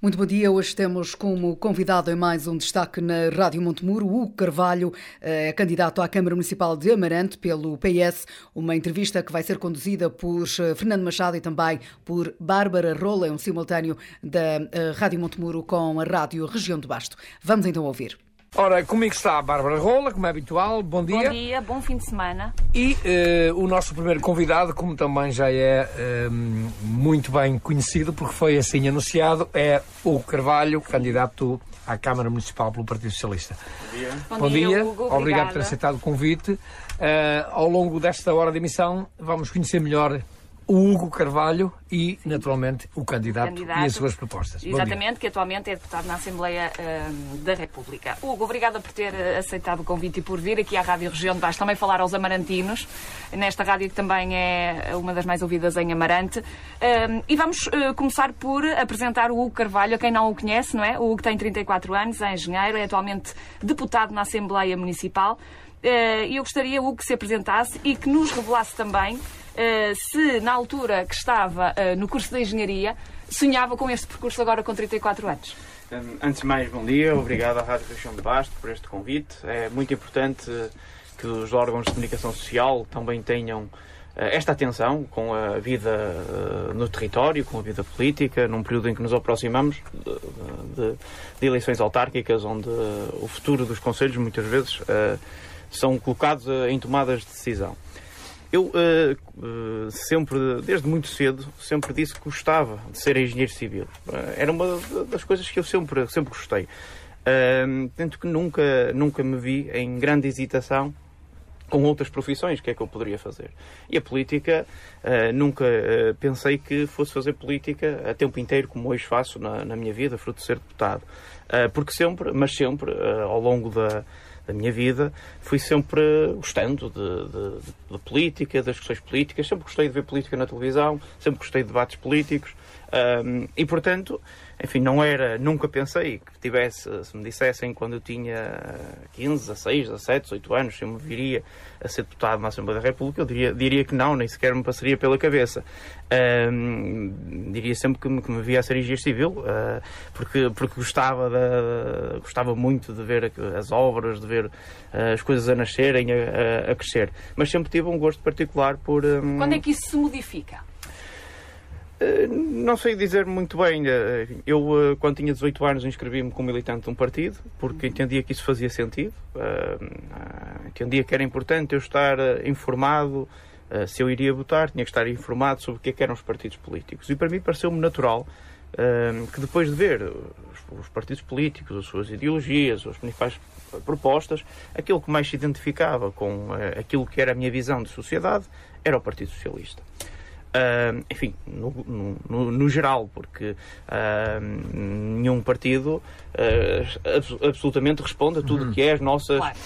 Muito bom dia. Hoje temos como convidado em mais um destaque na Rádio Montemuro, Hugo Carvalho, é candidato à Câmara Municipal de Amarante pelo PS. Uma entrevista que vai ser conduzida por eh, Fernando Machado e também por Bárbara Rola, é um simultâneo da eh, Rádio Montemuro com a Rádio Região de Basto. Vamos então ouvir. Ora, comigo está a Bárbara Rola, como é habitual. Bom dia. Bom dia, bom fim de semana. E uh, o nosso primeiro convidado, como também já é uh, muito bem conhecido, porque foi assim anunciado, é o Carvalho, candidato à Câmara Municipal pelo Partido Socialista. Bom dia. Bom, Bom dia, dia Hugo, obrigado por ter aceitado o convite. Uh, ao longo desta hora de emissão, vamos conhecer melhor o Hugo Carvalho e, naturalmente, o candidato, Candidato. e as suas propostas. Exatamente, que atualmente é deputado na Assembleia hum, da República. Hugo, obrigada por ter eh, aceitado o convite e por vir aqui à Rádio Região de Baixo também falar aos amarantinos, nesta rádio que também é uma das mais ouvidas em Amarante. Hum, e vamos eh, começar por apresentar o Hugo Carvalho, a quem não o conhece, não é? O Hugo tem 34 anos, é engenheiro, é atualmente deputado na Assembleia Municipal. Eh, E eu gostaria, Hugo, que se apresentasse e que nos revelasse também uh, se na altura que estava uh, no curso de Engenharia sonhava com este percurso agora com 34 anos. Antes de mais, bom dia. Obrigado à Rádio Região de Basto por este convite. É muito importante eh, que os órgãos de comunicação social também tenham eh, esta atenção com a vida eh, no território, com a vida política, num período em que nos aproximamos de, de- de eleições autárquicas, onde eh, o futuro dos conselhos, muitas vezes, eh, são colocados eh, em tomadas de decisão. Eu eh, eh, sempre, desde muito cedo, sempre disse que gostava de ser engenheiro civil. Eh, era uma das coisas que eu sempre, sempre gostei. Tanto que nunca, nunca me vi em grande hesitação com outras profissões, o que é que eu poderia fazer. E a política, nunca pensei que fosse fazer política a tempo inteiro, como hoje faço na, na minha vida, fruto de ser deputado. Porque sempre, mas sempre, ao longo da, da minha vida, fui sempre gostando de, de- de- política, das questões políticas, sempre gostei de ver política na televisão, sempre gostei de debates políticos. Ahm, e portanto, enfim, não era, nunca pensei que tivesse, se me dissessem quando eu tinha 15, 16, 17, 18 anos, se eu me viria a ser deputado na Assembleia da República, eu diria, diria que não, nem sequer me passaria pela cabeça. Ahm, diria sempre que me, que me via a ser engenheiro civil, ah, porque, porque gostava, da, gostava muito de ver as obras, de ver ah, as coisas a nascerem, a, a- crescer. Mas sempre tive um gosto particular por. ahm, Quando é que isso se modifica? Eh, Não sei dizer muito bem. eh, Eu, eh, quando tinha 18 anos, inscrevi-me como militante de um partido, porque entendia que isso fazia sentido. Entendia que era importante eu estar informado. Se eu iria votar, tinha que estar informado sobre o que, é que eram os partidos políticos. E para mim pareceu-me natural que depois de ver os, os partidos políticos, as suas ideologias, as principais propostas, aquilo que mais se identificava com aquilo que era a minha visão de sociedade era o Partido Socialista. Ah, enfim, no, no- no- geral, porque ah, nenhum partido ah, abs- absolutamente responde a tudo o que é as nossas, Claro.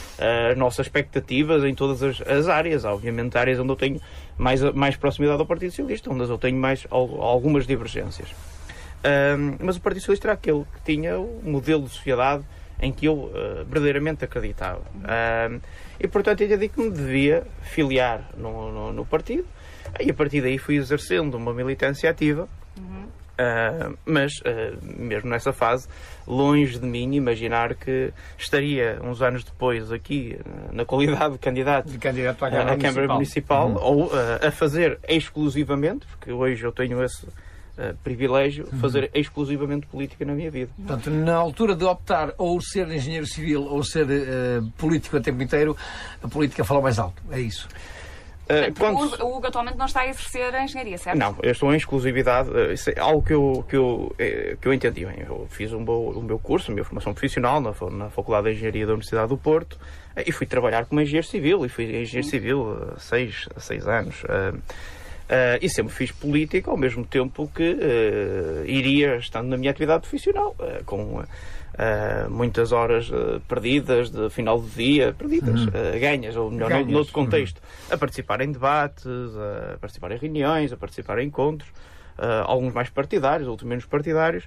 as nossas expectativas em todas as, as áreas. Há, Obviamente, áreas onde eu tenho mais, mais proximidade ao Partido Socialista, onde eu tenho mais al- algumas divergências. Mas o Partido Socialista era aquele que tinha o modelo de sociedade em que eu verdadeiramente acreditava. E, portanto, eu entendi que me devia filiar no, no, no partido. E a partir daí fui exercendo uma militância ativa. Ah, mas, ah, mesmo nessa fase, longe de mim imaginar que estaria uns anos depois aqui, ah, na qualidade de candidato De candidato à Câmara, Câmara Municipal. Municipal, ou ah, a fazer exclusivamente, porque hoje eu tenho esse privilégio, fazer exclusivamente política na minha vida. Portanto, na altura de optar ou ser engenheiro civil ou ser político a tempo inteiro, a política fala mais alto. É isso. Porque quando- o Hugo- atualmente não está a exercer a engenharia, certo? Não, eu estou em exclusividade. eh, Isso é algo que eu, que eu, eh, que eu entendi. Eu fiz o meu, o meu curso, a minha formação profissional na, na Faculdade de Engenharia da Universidade do Porto eh, e fui trabalhar como engenheiro civil. E fui engenheiro civil há seis, seis anos. eh, eh, e sempre fiz política ao mesmo tempo que eh, iria estando na minha atividade profissional, eh, com eh, muitas horas eh, perdidas de final do dia, perdidas, eh, ganhas, ou melhor, Ganhas. noutro contexto, a participar em debates, a participar em reuniões, a participar em encontros, alguns mais partidários, outros menos partidários,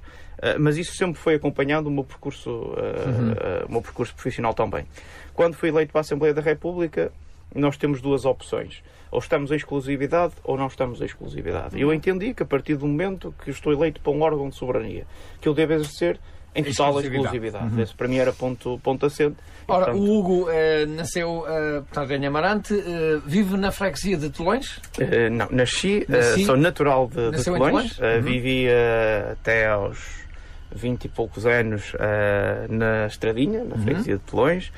mas isso sempre foi acompanhando o meu percurso, eh, o meu percurso profissional também. Quando fui eleito para a Assembleia da República, nós temos duas opções. Ou estamos em exclusividade ou não estamos em exclusividade. Eu entendi que a partir do momento que estou eleito para um órgão de soberania, que eu devo exercer em total exclusividade. Uhum. Esse para mim era ponto, ponto assente. Ora, portanto, o Hugo eh, nasceu eh, portanto, em Amarante, eh, vive na freguesia de Tolões? Eh, não, nasci, Nasci, sou natural de, de Tolões, uhum. vivi até aos 20 e poucos anos na Estradinha, na uhum. freguesia de Tolões,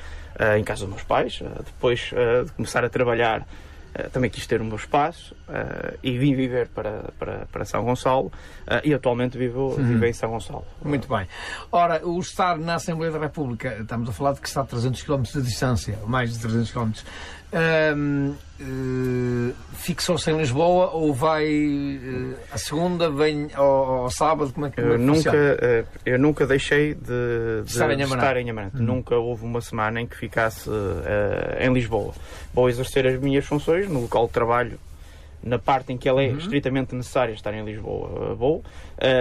em casa dos meus pais. depois de começar a trabalhar eh, também quis ter o meu espaço uh, e vim viver para, para, para São Gonçalo uh, e atualmente vivo, uhum. vivo em São Gonçalo. Muito bem. Ora, o estar na Assembleia da República, estamos a falar de que está a 300 km de distância, mais de 300 km. Um, uh, fixou-se em Lisboa ou vai uh, a segunda, vem ao, ao sábado? Como é que, como é nunca, uh, Eu nunca deixei de, de estar em Amarante. Uhum. Nunca houve uma semana em que ficasse em Lisboa. Vou exercer as minhas funções no local de trabalho na parte em que ela é uhum. estritamente necessária estar em Lisboa, vou, uh,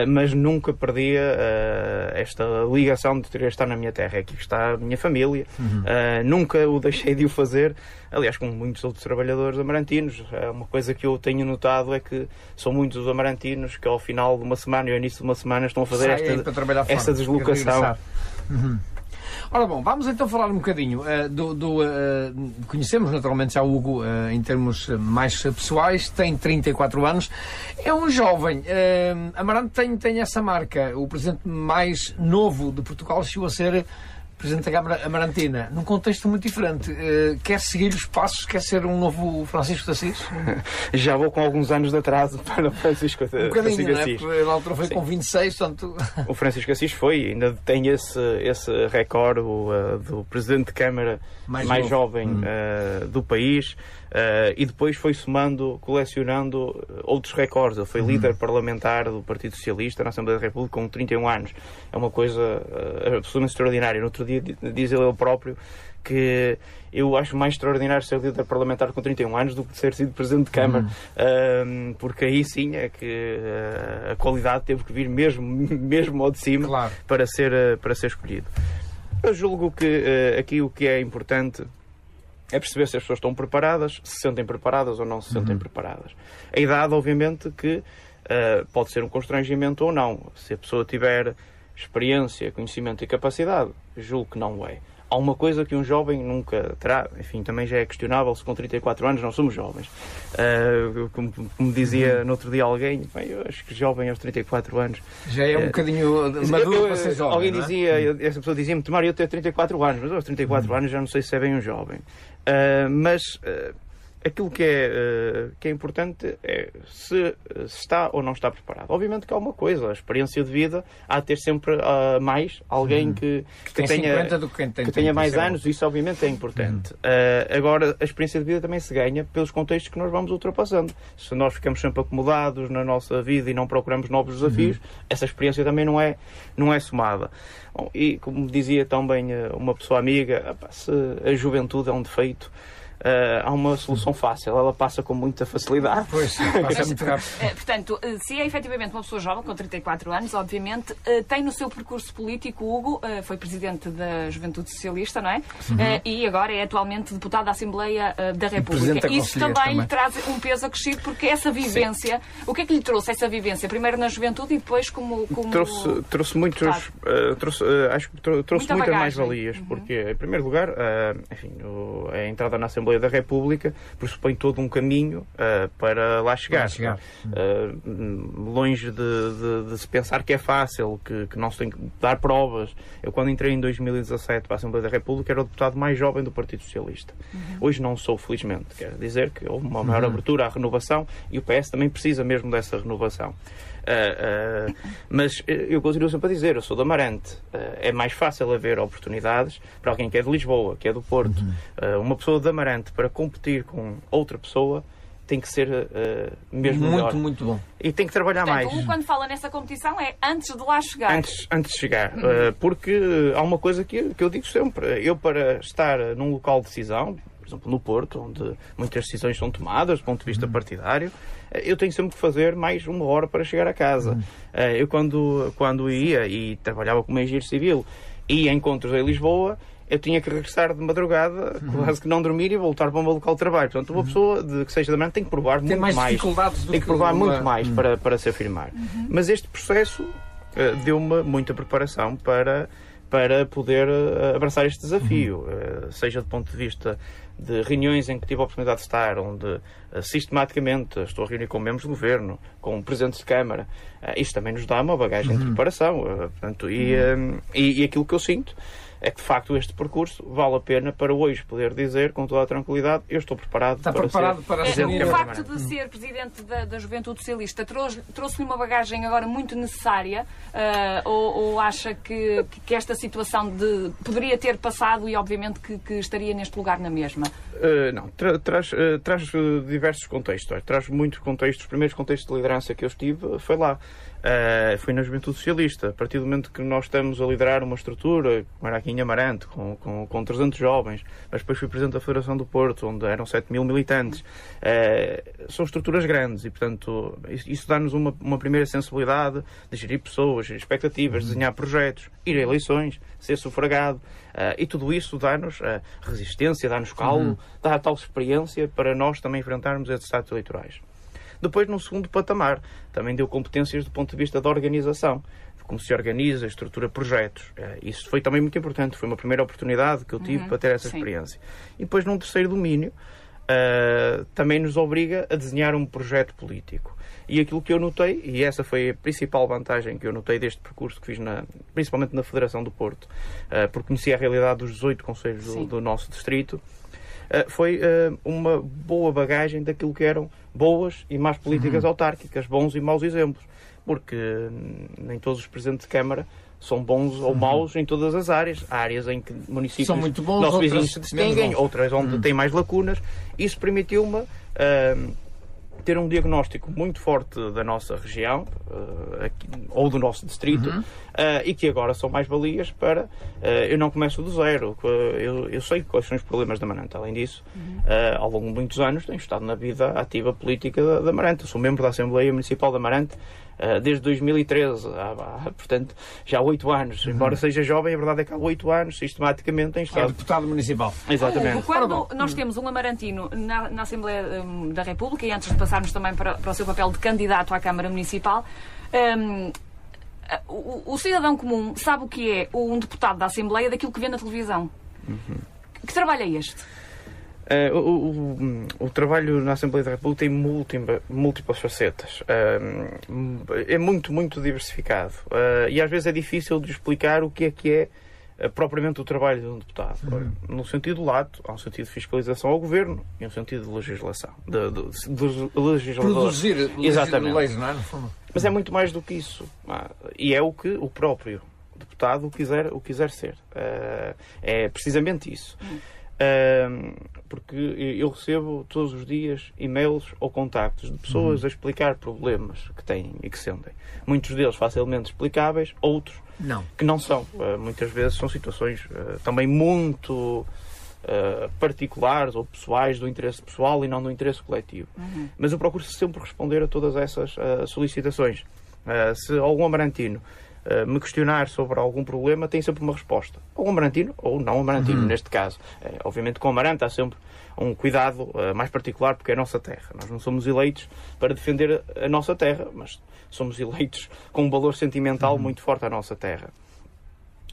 mas nunca perdia uh, esta ligação de querer estar na minha terra. É aqui que está a minha família. Uhum. Uh, nunca o deixei de o fazer. Aliás, como muitos outros trabalhadores amarantinos, uma coisa que eu tenho notado é que são muitos os amarantinos que ao final de uma semana e ao início de uma semana estão a fazer esta, esta deslocação. Uhum. Ora bom, vamos então falar um bocadinho uh, do. do uh, conhecemos naturalmente já o Hugo uh, em termos mais pessoais, tem 34 anos, é um jovem. Amarante tem, tem essa marca, o presidente mais novo de Portugal chegou a ser Presidente da Câmara Amarantina, num contexto muito diferente. Uh, quer seguir os passos? Quer ser um novo Francisco de Assis? Já vou com alguns anos de atraso para o Francisco de um bocadinho, não é? Porque na altura foi Sim. com 26, portanto... O Francisco Assis foi, ainda tem esse, esse recorde uh, do Presidente de Câmara mais, mais jovem hum. uh, do país. Uh, e depois foi somando, colecionando outros recordes. Ele foi uhum. líder parlamentar do Partido Socialista na Assembleia da República com 31 anos. É uma coisa uh, absolutamente extraordinária. No outro dia diz ele próprio que eu acho mais extraordinário ser líder parlamentar com 31 anos do que ser sido Presidente de Câmara, uhum. uh, porque aí sim é que a qualidade teve que vir mesmo, mesmo ao de cima claro. para, ser, para ser escolhido. Eu julgo que aqui o que é importante é perceber se as pessoas estão preparadas, se sentem preparadas ou não se sentem uhum. preparadas. A idade, obviamente, que uh, pode ser um constrangimento ou não. Se a pessoa tiver experiência, conhecimento e capacidade, julgo que não é. Há uma coisa que um jovem nunca terá, enfim, também já é questionável se com 34 anos não somos jovens. Uh, como, como, dizia uhum. no outro dia alguém, bem, eu acho que jovem aos 34 anos. Já é um uh, bocadinho maduro eu, para ser jovem. Alguém é? dizia, essa pessoa dizia-me, Tomar, eu tenho 34 anos, mas aos 34 uhum. anos já não sei se é bem um jovem. Uh, mas uh, aquilo que é, uh, que é importante é se, se, está ou não está preparado. Obviamente que há uma coisa, a experiência de vida, há de ter sempre uh, mais alguém hum. que, que, que tenha, que, que tenha mais anos, isso obviamente é importante. Hum. Uh, agora, a experiência de vida também se ganha pelos contextos que nós vamos ultrapassando. Se nós ficamos sempre acomodados na nossa vida e não procuramos novos desafios, hum. essa experiência também não é, não é somada. Bom, e como dizia também uma pessoa amiga, se a juventude é um defeito, Uh, há uma solução fácil, ela passa com muita facilidade. Pois, passa muito rápido. Uh, portanto, uh, se é efetivamente uma pessoa jovem, com 34 anos, obviamente, eh, tem no seu percurso político, Hugo, foi presidente da Juventude Socialista, não é? Uhum. e agora é atualmente deputado da Assembleia da República. Isso também, também, lhe traz um peso acrescido, porque essa vivência, Sim. o que é que lhe trouxe essa vivência? Primeiro na juventude e depois como. como trouxe, trouxe muitos. trouxe, acho que trouxe Muita muitas mais-valias, uhum. porque, em primeiro lugar, enfim, a entrada na Assembleia Assembleia da República pressupõe todo um caminho uh, para lá chegar. Para chegar. Uh, longe de, de, de, se pensar que é fácil, que, que, não se tem que dar provas. Eu, quando entrei em 2017 para a Assembleia da República, era o deputado mais jovem do Partido Socialista. Uhum. Hoje não sou, felizmente. Quer dizer que houve uma maior uhum. abertura à renovação e o PS também precisa mesmo dessa renovação. Uh, uh, mas eu continuo sempre a dizer, eu sou de Amarante. Uh, é mais fácil haver oportunidades para alguém que é de Lisboa, que é do Porto. Uhum. uma pessoa de Amarante para competir com outra pessoa tem que ser mesmo muito, melhor. muito bom. E tem que trabalhar Portanto, mais. quando fala nessa competição é antes de lá chegar. Antes, antes de chegar. Uhum. porque há uma coisa que, que eu digo sempre. Eu, para estar num local de decisão, por exemplo, no Porto, onde muitas decisões são tomadas do ponto de vista uhum. partidário, eh, eu tenho sempre que fazer mais uma hora para chegar a casa. Uhum. Eu, quando, quando ia e trabalhava como engenheiro civil, a encontros em Lisboa, eu tinha que regressar de madrugada, uhum. quase que não dormir e voltar para o meu local de trabalho. Portanto, uma uhum. pessoa de que seja da manhã tem que provar tem muito mais. mais. Tem que provar que muito mais uhum. para, para se afirmar. Uhum. Mas este processo uh, deu-me muita preparação para para poder abraçar este desafio, uh, seja do ponto de vista de reuniões em que tive a oportunidade de estar, onde uh, sistematicamente estou a reunir com membros do governo, com presidentes de Câmara, isto também nos dá uma bagagem uhum. de preparação. portanto, e, uhum. e, e aquilo que eu sinto é que de facto este percurso vale a pena para hoje poder dizer com toda a tranquilidade eu estou preparado Está para preparado ser para é, O facto de ser presidente da, da Juventude Socialista trouxe-lhe uma bagagem agora muito necessária uh, ou, ou, acha que, que, esta situação de, poderia ter passado e obviamente que, que estaria neste lugar na mesma? Uh, não, tra traz, uh, traz diversos contextos. Traz muitos contextos. Os primeiros contextos de liderança que eu estive foi lá. Uh, foi na Juventude Socialista. A partir do momento que nós estamos a liderar uma estrutura, como era aqui em Amarante, com, com, com 300 jovens, mas depois fui presidente da Federação do Porto, onde eram 7 mil militantes, uh, são estruturas grandes e, portanto, isso, dá-nos uma, uma primeira sensibilidade de gerir pessoas, gerir expectativas, uhum. desenhar projetos, ir a eleições, ser sufragado. Uh, e tudo isso dá-nos resistência, dá-nos calo, uhum. dá a tal experiência para nós também enfrentarmos esses estados eleitorais. Depois, num segundo patamar, também deu competências do ponto de vista da organização, de como se organiza, estrutura projetos. Eh, isso foi também muito importante, foi uma primeira oportunidade que eu tive uhum, para ter essa sim. experiência. E depois, num terceiro domínio, uh, também nos obriga a desenhar um projeto político. E aquilo que eu notei, e essa foi a principal vantagem que eu notei deste percurso que fiz, na, principalmente na Federação do Porto, uh, porque conheci a realidade dos 18 conselhos do, do, nosso distrito, foi uh, uma boa bagagem daquilo que eram boas e más políticas uhum. autárquicas, bons e maus exemplos. Porque hum, nem todos os presidentes de Câmara são bons ou uhum. maus em todas as áreas. Há áreas em que municípios são muito bons, nossos vizinhos se distinguem, outras onde uhum. têm mais lacunas. Isso permitiu-me uh, ter um diagnóstico muito forte da nossa região uh, aqui, ou do nosso distrito uhum. uh, e que agora são mais valias para uh, eu não começo do zero eu, eu, sei quais são os problemas da Maranta além disso uhum. ao longo de muitos anos tenho estado na vida ativa política da, da Maranta sou membro da Assembleia Municipal da Maranta desde 2013, há, há, portanto, já há oito anos. Uhum. Embora seja jovem, a verdade é que há oito anos, sistematicamente, tem estado. É deputado municipal. Exatamente. Quando nós temos um amarantino na, na Assembleia um, da República, e antes de passarmos também para, para, o seu papel de candidato à Câmara Municipal, um, o, o, cidadão comum sabe o que é um deputado da Assembleia daquilo que vê na televisão. Uhum. Que trabalho é este? Uh, o, o, o, trabalho na Assembleia da República tem múltiplas, múltiplas facetas. Uh, é muito, muito diversificado. Uh, e às vezes é difícil de explicar o que é que é propriamente o trabalho de um deputado. Uhum. No sentido lato, há um sentido de fiscalização ao governo e um sentido de legislação. De, de, de legislador. Produzir, Exatamente. leis, não é? Mas é muito mais do que isso. Ah, e é o que o próprio deputado quiser, o quiser ser. é precisamente isso. Uhum porque eu recebo todos os dias e-mails ou contactos de pessoas uhum. a explicar problemas que têm e que sentem. Muitos deles facilmente explicáveis, outros não. que não são. Uh, muitas vezes são situações uh, também muito uh, particulares ou pessoais do interesse pessoal e não do interesse coletivo. Uhum. Mas eu procuro sempre responder a todas essas solicitações. se algum amarantino eh, me questionar sobre algum problema, tem sempre uma resposta. Ou amarantino, ou não amarantino, uhum. neste caso. Uh, obviamente, com amarante há sempre um cuidado uh, mais particular, porque é a nossa terra. Nós não somos eleitos para defender a nossa terra, mas somos eleitos com um valor sentimental uhum. muito forte à nossa terra.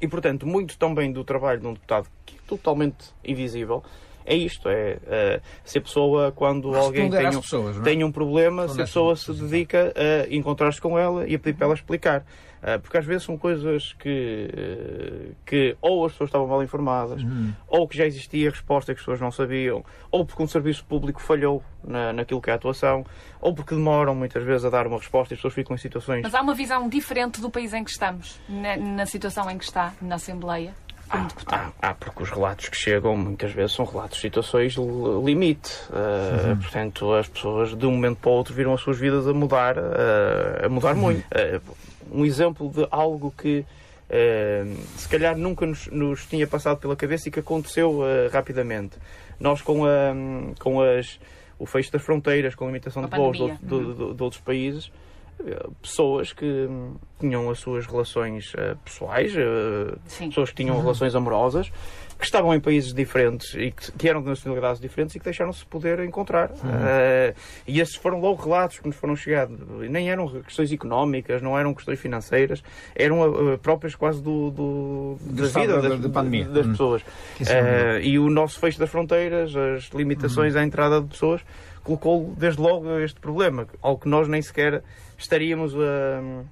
E, portanto, muito também do trabalho de um deputado que é totalmente invisível é isto: é uh, se a pessoa, quando Responder alguém tem um, pessoas, é? tem um problema, Responder se a pessoa se dedica a encontrar-se com ela e a pedir para ela explicar. Ah, porque às vezes são coisas que, que ou as pessoas estavam mal informadas, uhum. ou que já existia resposta que as pessoas não sabiam, ou porque um serviço público falhou na, naquilo que é a atuação, ou porque demoram muitas vezes a dar uma resposta e as pessoas ficam em situações. Mas há uma visão diferente do país em que estamos, na, na situação em que está, na Assembleia? Há, há, há, porque os relatos que chegam muitas vezes são relatos de situações limite. Uh, uhum. Portanto, as pessoas de um momento para o outro viram as suas vidas a mudar, uh, a mudar uhum. muito. Uh, um exemplo de algo que uh, se calhar nunca nos, nos, tinha passado pela cabeça e que aconteceu uh, rapidamente. Nós com, a, com as, o fecho das fronteiras, com a limitação a de voos de, de, de, de, outros países, pessoas que tinham as suas relações pessoais, pessoas que tinham uhum. relações amorosas, que estavam em países diferentes e que, que eram de nacionalidades diferentes e que deixaram-se poder encontrar. Uh, e esses foram logo relatos que nos foram chegando. Nem eram questões económicas, não eram questões financeiras, eram uh, próprias quase do, do da vida das, da, pandemia. das uhum. pessoas. Uh, e o nosso fecho das fronteiras, as limitações uhum. à entrada de pessoas, colocou desde logo este problema, ao que nós nem sequer estaríamos a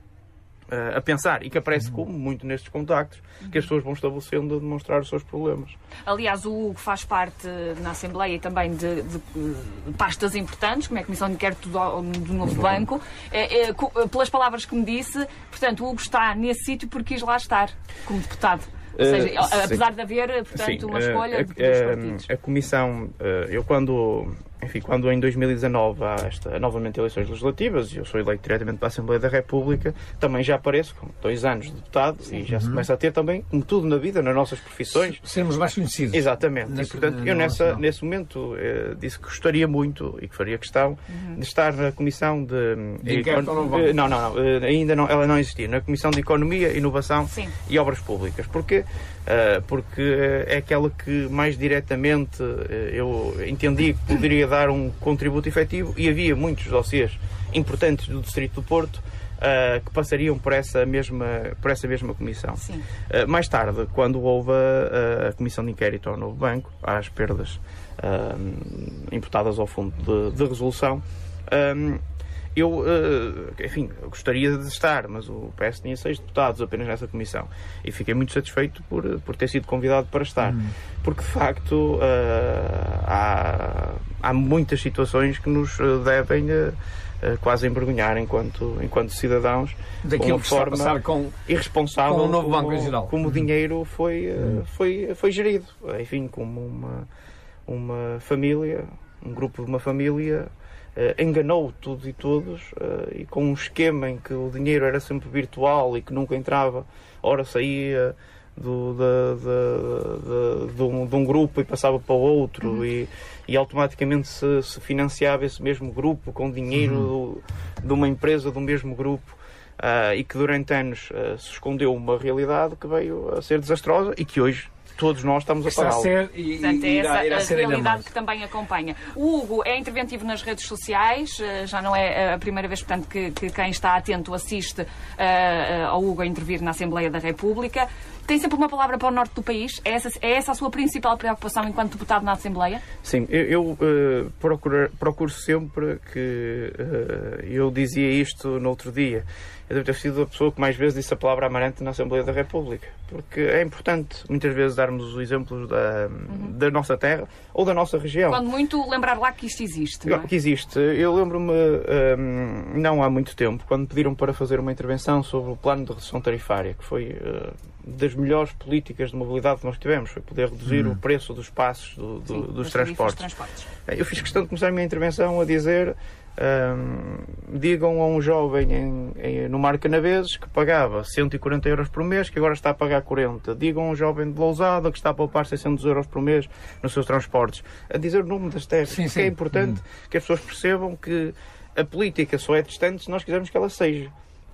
a pensar e que aparece uhum. como muito nestes contactos que as pessoas vão estabelecendo a demonstrar os seus problemas. Aliás, o Hugo faz parte na Assembleia também de, de, de pastas importantes, como é a Comissão de Inquérito do, do Novo uhum. Banco. É, é, pelas palavras que me disse, portanto, o Hugo está nesse sítio porque quis lá estar como deputado. Ou seja, uh, apesar de haver, portanto, sim, uma escolha uh, de partidos. A Comissão, eu quando enfim, quando em 2019 há esta, novamente eleições legislativas e eu sou eleito diretamente para a Assembleia da República, também já apareço com dois anos de deputado Sim. e já uhum. se começa a ter também, como tudo na vida, nas nossas profissões. Sermos mais conhecidos. Exatamente. e, portanto, eu nessa, nesse momento eh, disse que gostaria muito e que faria questão uhum. de estar na Comissão de. de econ... não, eh, não, não, não, eh, ainda não, ela não existia. Na Comissão de Economia, Inovação Sim. e Obras Públicas. Porquê? Uh, porque é aquela que mais diretamente uh, eu entendi que poderia dar um contributo efetivo e havia muitos dossiês importantes do Distrito do Porto uh, que passariam por essa mesma, por essa mesma comissão. mais tarde, quando houve a, a, comissão de inquérito ao novo banco, às perdas imputadas ao fundo de, de resolução, um, eu, eh, enfim, gostaria de estar, mas o PS tinha seis deputados apenas nessa comissão e fiquei muito satisfeito por, por ter sido convidado para estar. Hum. Porque, de facto, eh, há, há muitas situações que nos eh, devem quase envergonhar enquanto, enquanto cidadãos daquilo que forma está a passar com, irresponsável com o novo como, Banco geral. como o dinheiro foi, hum. foi, foi gerido. Enfim, como uma, uma família, um grupo de uma família Uh, enganou tudo e todos uh, e com um esquema em que o dinheiro era sempre virtual e que nunca entrava, ora saía do, de, de, de, de, um, de um, grupo e passava para outro uhum. e, e automaticamente se, se, financiava esse mesmo grupo com dinheiro uhum. do, de uma empresa do mesmo grupo. Uh, e que durante anos se escondeu uma realidade que veio a ser desastrosa e que hoje todos nós estamos a pagar. E, Portanto, é essa irá, a realidade que também acompanha. O Hugo é interventivo nas redes sociais, eh, já não é a primeira vez, portanto, que, que quem está atento assiste uh, ao Hugo a intervir na Assembleia da República. Tem sempre uma palavra para o norte do país? É essa, é essa a sua principal preocupação enquanto deputado na Assembleia? Sim, eu, eu uh, procuro, procuro sempre que. Uh, eu dizia isto no outro dia eu devo ter sido a pessoa que mais vezes disse a palavra amarante na Assembleia da República. Porque é importante, muitas vezes, darmos os exemplos da, uhum. da nossa terra ou da nossa região. Quando muito, lembrar lá que isto existe. Não, é? Que existe. Eu lembro-me, um, não há muito tempo, quando pediram para fazer uma intervenção sobre o plano de redução tarifária, que foi uh, das melhores políticas de mobilidade que nós tivemos, foi poder reduzir uhum. o preço dos passos do, do, Sim, dos transportes. transportes. Eu fiz questão de começar a minha intervenção a dizer um, digam a um jovem em, em, no Mar Canaveses que pagava 140 euros por mês, que agora está a pagar 40. Digam a um jovem de Lousada que está a poupar 600 euros por mês nos seus transportes. A dizer o nome das terras. Sim, sim. é importante hum. que as pessoas percebam que a política só é distante se nós quisermos que ela seja.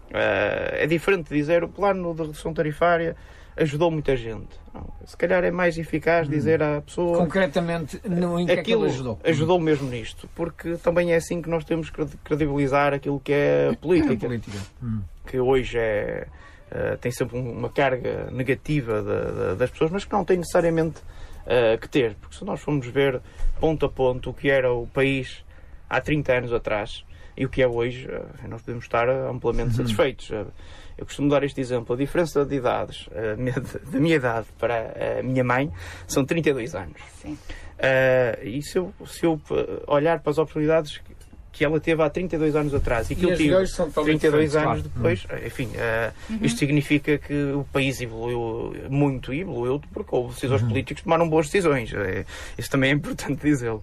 Uh, é diferente dizer o plano de redução tarifária ajudou muita gente. Não, se calhar é mais eficaz hum. dizer à pessoa. Concretamente, no, em que aquilo é que ajudou? Ajudou mesmo nisto, porque também é assim que nós temos que credibilizar aquilo que é política. A política. Hum. Que hoje é. Uh, tem sempre uma carga negativa de, de, das pessoas, mas que não tem necessariamente uh, que ter, porque se nós formos ver ponto a ponto o que era o país há 30 anos atrás e o que é hoje, uh, nós podemos estar amplamente uhum. satisfeitos. Eu costumo dar este exemplo. A diferença de idades da minha idade para a minha mãe são 32 anos. Sim. Uh, e se eu, se eu olhar para as oportunidades que ela teve há 32 anos atrás e que e eu tive 32 anos claro. depois, hum. enfim, uh, uhum. isto significa que o país evoluiu muito e evoluiu porque houve decisores uhum. políticos que tomaram boas decisões. Uh, isso também é importante dizê-lo.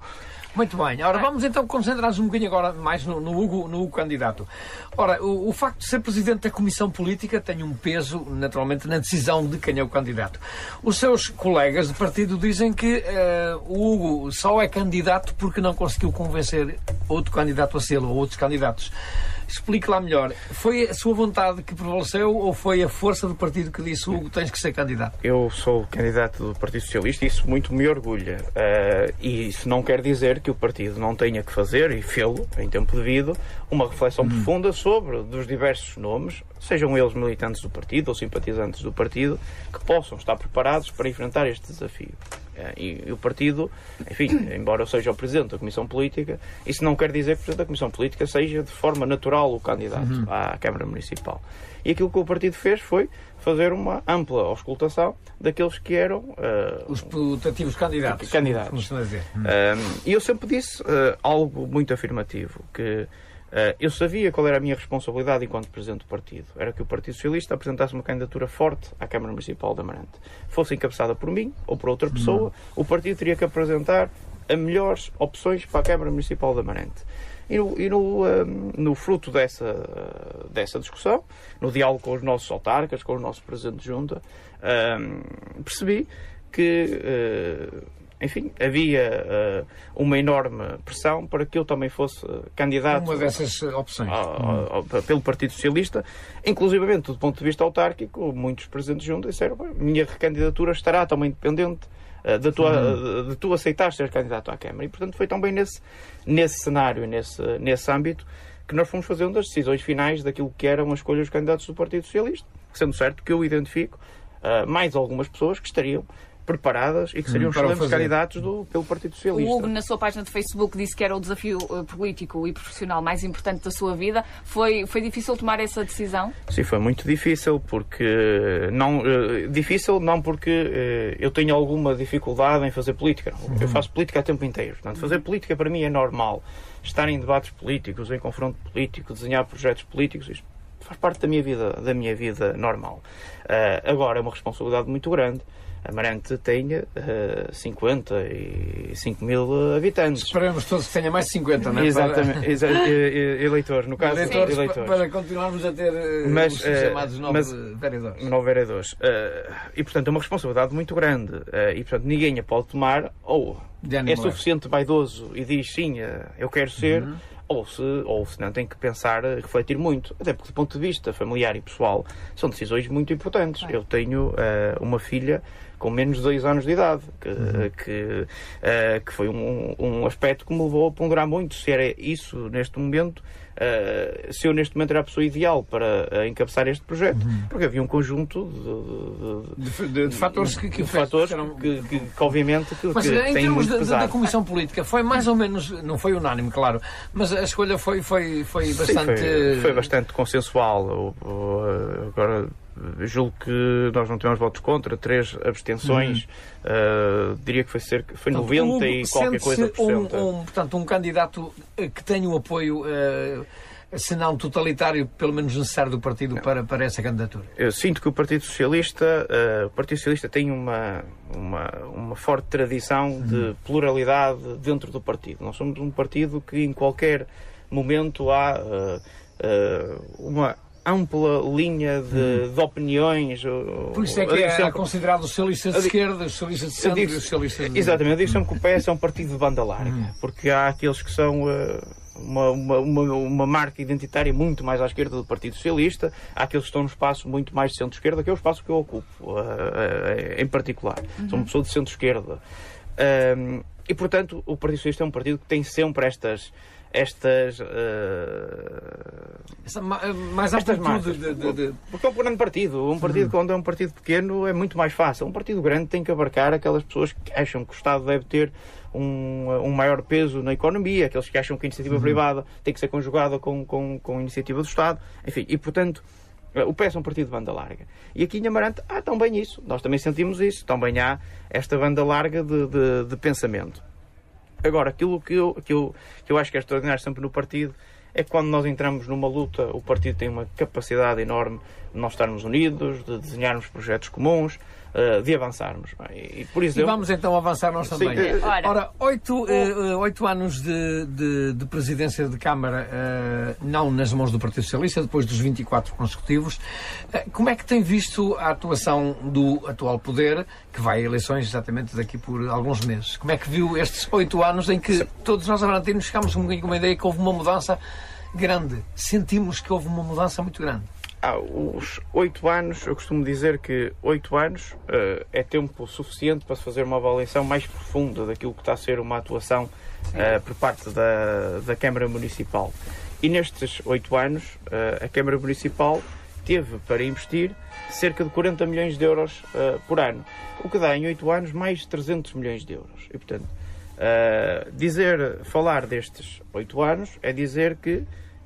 Muito bem. Ora, vamos então concentrar-nos um bocadinho agora mais no, no, Hugo, no Hugo candidato. Ora, o, o, facto de ser presidente da Comissão Política tem um peso, naturalmente, na decisão de quem é o candidato. Os seus colegas de partido dizem que uh, o Hugo só é candidato porque não conseguiu convencer outro candidato a ser ou outros candidatos. Explique lá melhor. Foi a sua vontade que prevaleceu ou foi a força do partido que disse Hugo tens que ser candidato? Eu sou candidato do Partido Socialista e isso muito me orgulha. Uh, e isso não quer dizer que o partido não tenha que fazer, e fê-lo em tempo devido, uma reflexão hum. profunda sobre dos diversos nomes, sejam eles militantes do partido ou simpatizantes do partido, que possam estar preparados para enfrentar este desafio. Eh, e, e, o partido, enfim, embora eu seja o presidente da Comissão Política, isso não quer dizer que o presidente da Comissão Política seja de forma natural o candidato uhum. à Câmara Municipal. E aquilo que o partido fez foi fazer uma ampla auscultação daqueles que eram uh, os putativos candidatos. candidatos. Como, como um, e eu sempre disse uh, algo muito afirmativo, que Uh, eu sabia qual era a minha responsabilidade enquanto Presidente do Partido. Era que o Partido Socialista apresentasse uma candidatura forte à Câmara Municipal de Amarante. Fosse encabeçada por mim ou por outra pessoa, o Partido teria que apresentar as melhores opções para a Câmara Municipal de Amarante. E no, e no, ehm, no fruto dessa, dessa discussão, no diálogo com os nossos autarcas, com o nosso Presidente de Junta, ehm, percebi que uh, enfim, havia uh, uma enorme pressão para que eu também fosse candidato. Uma dessas opções. pelo Partido Socialista, inclusivamente do ponto de vista autárquico, muitos presidentes juntos disseram: a minha recandidatura estará também dependente uh, de, tua, uhum. de tu aceitar ser candidato à Câmara. E, portanto, foi também nesse, nesse cenário, nesse, nesse âmbito, que nós fomos fazendo as decisões finais daquilo que eram as escolhas dos candidatos do Partido Socialista, sendo certo que eu identifico uh, mais algumas pessoas que estariam preparadas e que seriam hum, excelentes candidatos do, pelo Partido Socialista. O Hugo, na sua página de Facebook, disse que era o desafio uh, político e profissional mais importante da sua vida. Foi, foi difícil tomar essa decisão? Sim, foi muito difícil, porque não uh, difícil não porque eu tenho alguma dificuldade em fazer política. Uhum. Eu faço política a tempo inteiro. Portanto, fazer política para mim é normal. Estar em debates políticos, em confronto político, desenhar projetos políticos, isto faz parte da minha vida, da minha vida normal. Uh, agora é uma responsabilidade muito grande Amarante tenha uh, 55 mil habitantes. Esperamos todos que tenha mais de 50, não é? Exatamente, para... exa eleitores, no caso. Eleitores, eleitores. Para continuarmos a ter uh, mas, os uh, chamados novos vereadores. Novos vereadores. Uh, e, portanto, é uma responsabilidade muito grande. e, portanto, ninguém a pode tomar ou é suficiente vaidoso e diz sim, eu quero ser. Uhum ou se, ou se não tem que pensar, refletir muito. Até porque, do ponto de vista familiar e pessoal, são decisões muito importantes. Eu tenho uh, uma filha com menos de dois anos de idade, que, uhum. que, uh, que foi um, um aspecto que me levou a ponderar muito se era isso neste momento. Uh, se eu neste momento era a pessoa ideal para uh, encabeçar este projeto, uhum. porque havia um conjunto de, de, de, de fatores que, que, fatores que, que, que, obviamente que, mas, em termos da Comissão Política foi mais ou menos não foi unânime claro mas a escolha foi foi foi bastante Sim, foi, foi, bastante consensual agora julgo que nós não tivemos votos contra, três abstenções, uhum. uh, diria que foi cerca, foi portanto, 90 um, e qualquer coisa por cento. Um, um, portanto, um candidato eh, que tenha o apoio, uh, se não totalitário, pelo menos necessário do partido para, para essa candidatura. Eu sinto que o Partido Socialista, uh, o Partido Socialista tem uma, uma, uma forte tradição uhum. de pluralidade dentro do partido. Nós somos um partido que em qualquer momento há uma ampla linha de, hum. de opiniões. Por isso é que é sempre, considerado o socialista de esquerda, o socialista de centro e o socialista de... Exatamente, eu digo sempre que o PS é um partido de banda larga, hum. porque há aqueles que são... Uh, uma, uma, uma, marca identitária muito mais à esquerda do Partido Socialista, há aqueles que estão no espaço muito mais de centro-esquerda, que é o espaço que eu ocupo, uh, uh, em particular. Uhum. Sou uma pessoa de centro-esquerda. e, portanto, o Partido Socialista é um partido que tem sempre estas estas. Uh, Essa, mais estas marcas. De, de, de... Porque é um grande partido. Um partido, uhum. quando é um partido pequeno, é muito mais fácil. Um partido grande tem que abarcar aquelas pessoas que acham que o Estado deve ter um, um maior peso na economia, aqueles que acham que a iniciativa uhum. privada tem que ser conjugada com, com, com a iniciativa do Estado. Enfim, e portanto. O PS é um partido de banda larga. E aqui em Amarante há também isso. Nós também sentimos isso. Também há esta banda larga de, de, de pensamento. Agora, aquilo que eu, eu, que eu acho que é extraordinário sempre no partido é que quando nós entramos numa luta, o partido tem uma capacidade enorme de nós estarmos unidos, de desenharmos projetos comuns, uh, de avançarmos. E, por exemplo... e vamos então avançar nós também. Sim, uh, Ora, oito, uh, oito anos de, de, de, presidência de Câmara, não nas mãos do Partido Socialista, depois dos 24 consecutivos. como é que tem visto a atuação do atual poder, que vai a eleições exatamente daqui por alguns meses? Como é que viu estes oito anos em que todos nós, amarantinos, ficámos um bocadinho com uma ideia que houve uma mudança grande. Sentimos que houve uma mudança muito grande. Ah, os oito anos, eu costumo dizer que oito anos uh, é tempo suficiente para se fazer uma avaliação mais profunda daquilo que está a ser uma atuação uh, por parte da, da Câmara Municipal. E nestes oito anos, uh, a Câmara Municipal teve para investir cerca de 40 milhões de euros por ano, o que dá em oito anos mais de 300 milhões de euros. E, portanto, dizer, falar destes oito anos é dizer que,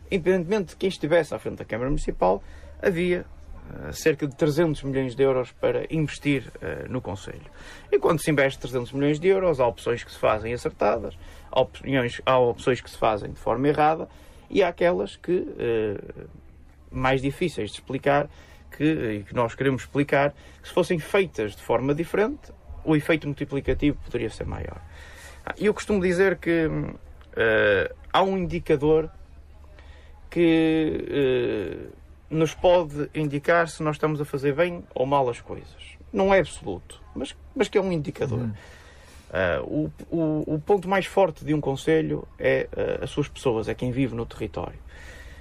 independentemente de quem estivesse à frente da Câmara Municipal, havia uh, cerca de 300 milhões de euros para investir uh, no Conselho. E quando se investe 300 milhões de euros, há opções que se fazem acertadas, há, há opções que se fazem de forma errada e há aquelas que, uh, mais difíceis de explicar, que, e que nós queremos explicar, que se fossem feitas de forma diferente, o efeito multiplicativo poderia ser maior. Ah, e eu costumo dizer que há um indicador que nos pode indicar se nós estamos a fazer bem ou mal as coisas. Não é absoluto, mas, mas que é um indicador. Uhum. Uh, o, o, o, ponto mais forte de um Conselho é uh, as suas pessoas, é quem vive no território.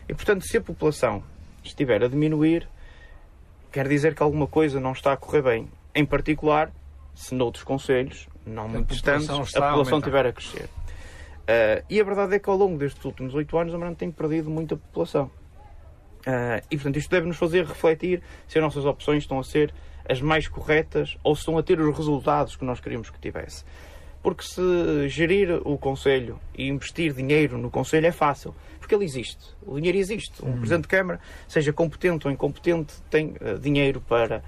E, portanto, se a população estiver a diminuir, quer dizer que alguma coisa não está a correr bem. Em particular, se noutros Conselhos, não a muito distantes, a população estiver a crescer. Uh, e a verdade é que ao longo destes últimos oito anos, a Marante tem perdido muita população. Uh, e, portanto, isto deve nos fazer refletir se as nossas opções estão a ser as mais corretas ou se estão a ter os resultados que nós queríamos que tivesse. Porque se gerir o Conselho e investir dinheiro no Conselho é fácil, porque ele existe. O dinheiro existe. Um hum. Presidente de Câmara, seja competente ou incompetente, tem uh, dinheiro para uh,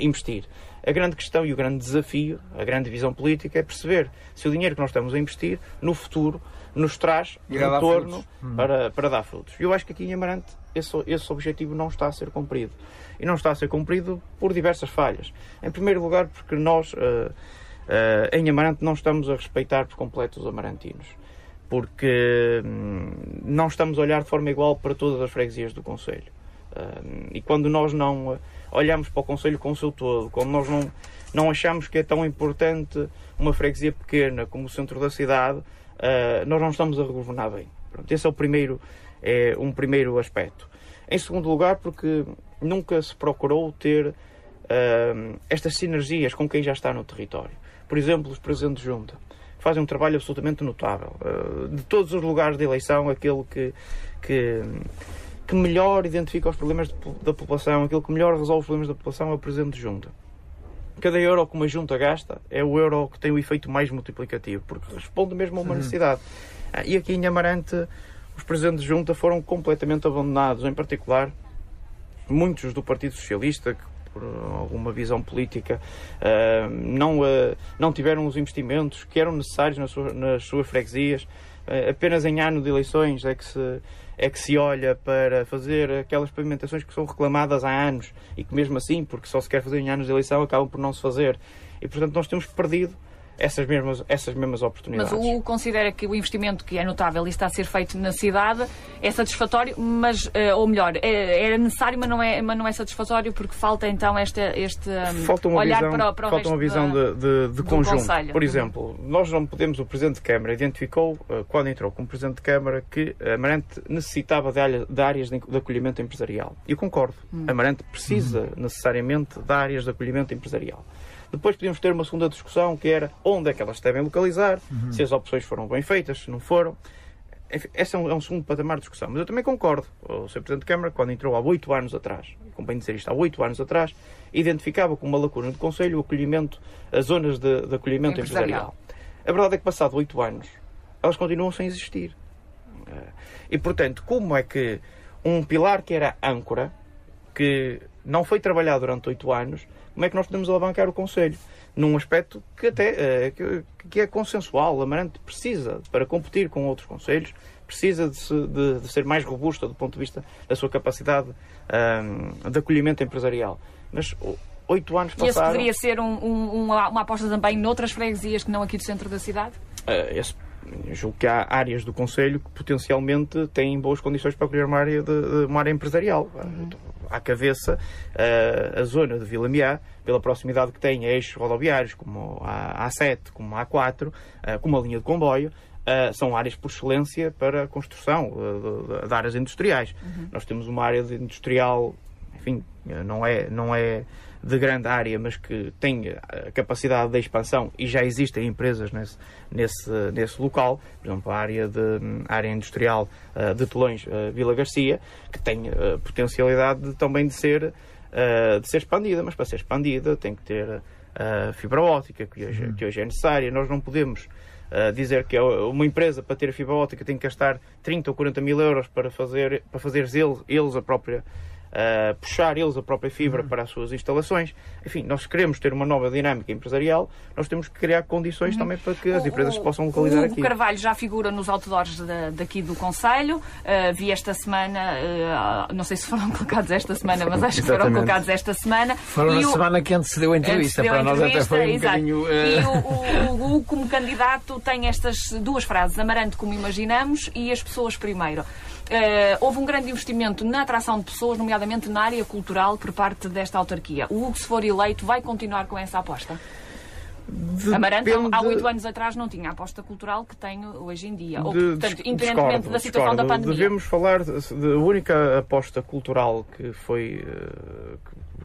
investir. A grande questão e o grande desafio, a grande visão política, é perceber se o dinheiro que nós estamos a investir, no futuro, nos traz retorno hum. para, para dar frutos. E eu acho que aqui em Amarante esse, esse objetivo não está a ser cumprido. E não está a ser cumprido por diversas falhas. Em primeiro lugar, porque nós, uh, uh, em Amarante, não estamos a respeitar por completo os amarantinos. Porque hum, não estamos a olhar de forma igual para todas as freguesias do Conselho. Uh, e quando nós não olhamos para o Conselho com o seu todo, quando nós não, não achamos que é tão importante uma freguesia pequena como o centro da cidade, nós não estamos a governar bem. Pronto, esse é o primeiro, é um primeiro aspecto. Em segundo lugar, porque nunca se procurou ter uh, estas sinergias com quem já está no território. Por exemplo, os presidentes de junta fazem um trabalho absolutamente notável. Uh, de todos os lugares de eleição, aquele que, que, que melhor identifica os problemas de, da população, aquele que melhor resolve os problemas da população é o presidente de junta. Cada euro que uma junta gasta é o euro que tem o efeito mais multiplicativo, porque responde mesmo a uma necessidade. Uh, e aqui em Amarante os presidentes de junta foram completamente abandonados, em particular muitos do Partido Socialista, que por alguma visão política uh, não, uh, não tiveram os investimentos que eram necessários nas suas, nas suas freguesias. Uh, apenas em ano de eleições é que, se, é que se olha para fazer aquelas pavimentações que são reclamadas há anos e que mesmo assim, porque só se quer fazer em anos de eleição, acabam por não se fazer. E portanto nós temos perdido essas mesmas, essas mesmas oportunidades. Mas o considera que o investimento que é notável e está a ser feito na cidade é satisfatório, mas, eh, ou melhor, é, era necessário, mas não, é, mas não é satisfatório porque falta então este, este falta uma olhar visão, para, para o falta uma visão de, de, de conjunto. Conselho. Por exemplo, nós não podemos, o Presidente de Câmara identificou, eh, quando entrou como Presidente de Câmara, que Amarante necessitava de áreas de acolhimento empresarial. E eu concordo. Hum. Amarante precisa hum. necessariamente de áreas de acolhimento empresarial. Depois podíamos ter uma segunda discussão que era onde é que elas devem localizar, uhum. se as opções foram bem feitas, se não foram. Enfim, esse é um, é um, segundo patamar de discussão. Mas eu também concordo. O Sr. Presidente de Câmara, quando entrou há oito anos atrás, convém dizer isto, há oito anos atrás, identificava como uma lacuna do Conselho o acolhimento, as zonas de, de acolhimento empresarial. empresarial. A verdade é que, passado oito anos, elas continuam sem existir. E, portanto, como é que um pilar que era âncora, que não foi trabalhado durante oito anos, como é que nós podemos alavancar o Conselho? Num aspecto que até uh, que, é consensual. Amarante precisa, para competir com outros Conselhos, precisa de, se, de, de ser mais robusta do ponto de vista da sua capacidade um, de acolhimento empresarial. Mas oito anos passaram... E esse poderia ser um, um, uma, uma aposta também noutras freguesias que não aqui do centro da cidade? Uh, esse julgo que há áreas do Conselho que potencialmente têm boas condições para acolher uma área, de, uma área empresarial. Uhum. À cabeça, a, a zona de Vila Miá, pela proximidade que tem a eixos rodoviários, como a A7, como a A4, como a linha de comboio, uh, são áreas por excelência para a construção uh, de, de, áreas industriais. Uhum. Nós temos uma área industrial, enfim, não é, não é de grande área, mas que tem a capacidade de expansão e já existem empresas nesse, nesse, nesse local, por exemplo, a área, de, a área industrial uh, de Telões uh, Vila Garcia, que tem uh, potencialidade de, também de ser, de ser expandida, mas para ser expandida tem que ter fibra óptica, que hoje, que hoje é necessária. Nós não podemos dizer que é uma empresa para ter a fibra óptica tem que gastar 30 ou 40 mil euros para fazer, para fazer eles, eles a própria uh, puxar eles a própria fibra uhum. para as suas instalações. Enfim, nós queremos ter uma nova dinâmica empresarial, nós temos que criar condições uhum. também para que as empresas o, possam localizar o Hugo aqui. O Carvalho já figura nos outdoors de, daqui do Conselho. Uh, vi esta semana, uh, não sei se foram colocados esta semana, mas acho que foram colocados esta semana. Foram e na o, semana que antecedeu a entrevista. Antecedeu para a nós até foi um exato. bocadinho... Uh... E o, o, o, como candidato, tem estas duas frases, amarante como imaginamos e as pessoas primeiro. Uh, houve um grande investimento na atração de pessoas, nomeadamente na área cultural, por parte desta autarquia. O Hugo, se for eleito, vai continuar com essa aposta? Depende... Amarante, há oito anos atrás, não tinha a aposta cultural que tem hoje em dia. Ou, portanto, independentemente discordo, da situação discordo. da pandemia. Devemos falar da única aposta cultural que foi. Uh,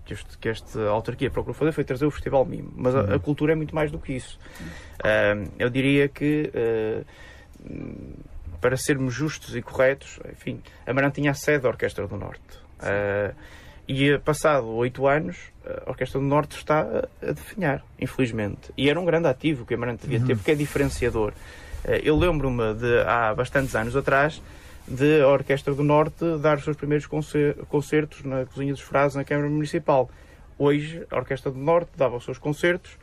que, este, que esta autarquia procurou fazer foi trazer o Festival Mimo. Mas a, a cultura é muito mais do que isso. Uh, eu diria que. Uh, para sermos justos e corretos, enfim, Amarante tinha a sede da Orquestra do Norte. Uh, e passado oito anos, a Orquestra do Norte está a, definhar, infelizmente. E era um grande ativo que Amarante devia ter, uhum. porque é diferenciador. Uh, eu lembro-me de, há bastantes anos atrás, de a Orquestra do Norte dar os seus primeiros concertos na Cozinha dos Frases, na Câmara Municipal. Hoje, a Orquestra do Norte dava os seus concertos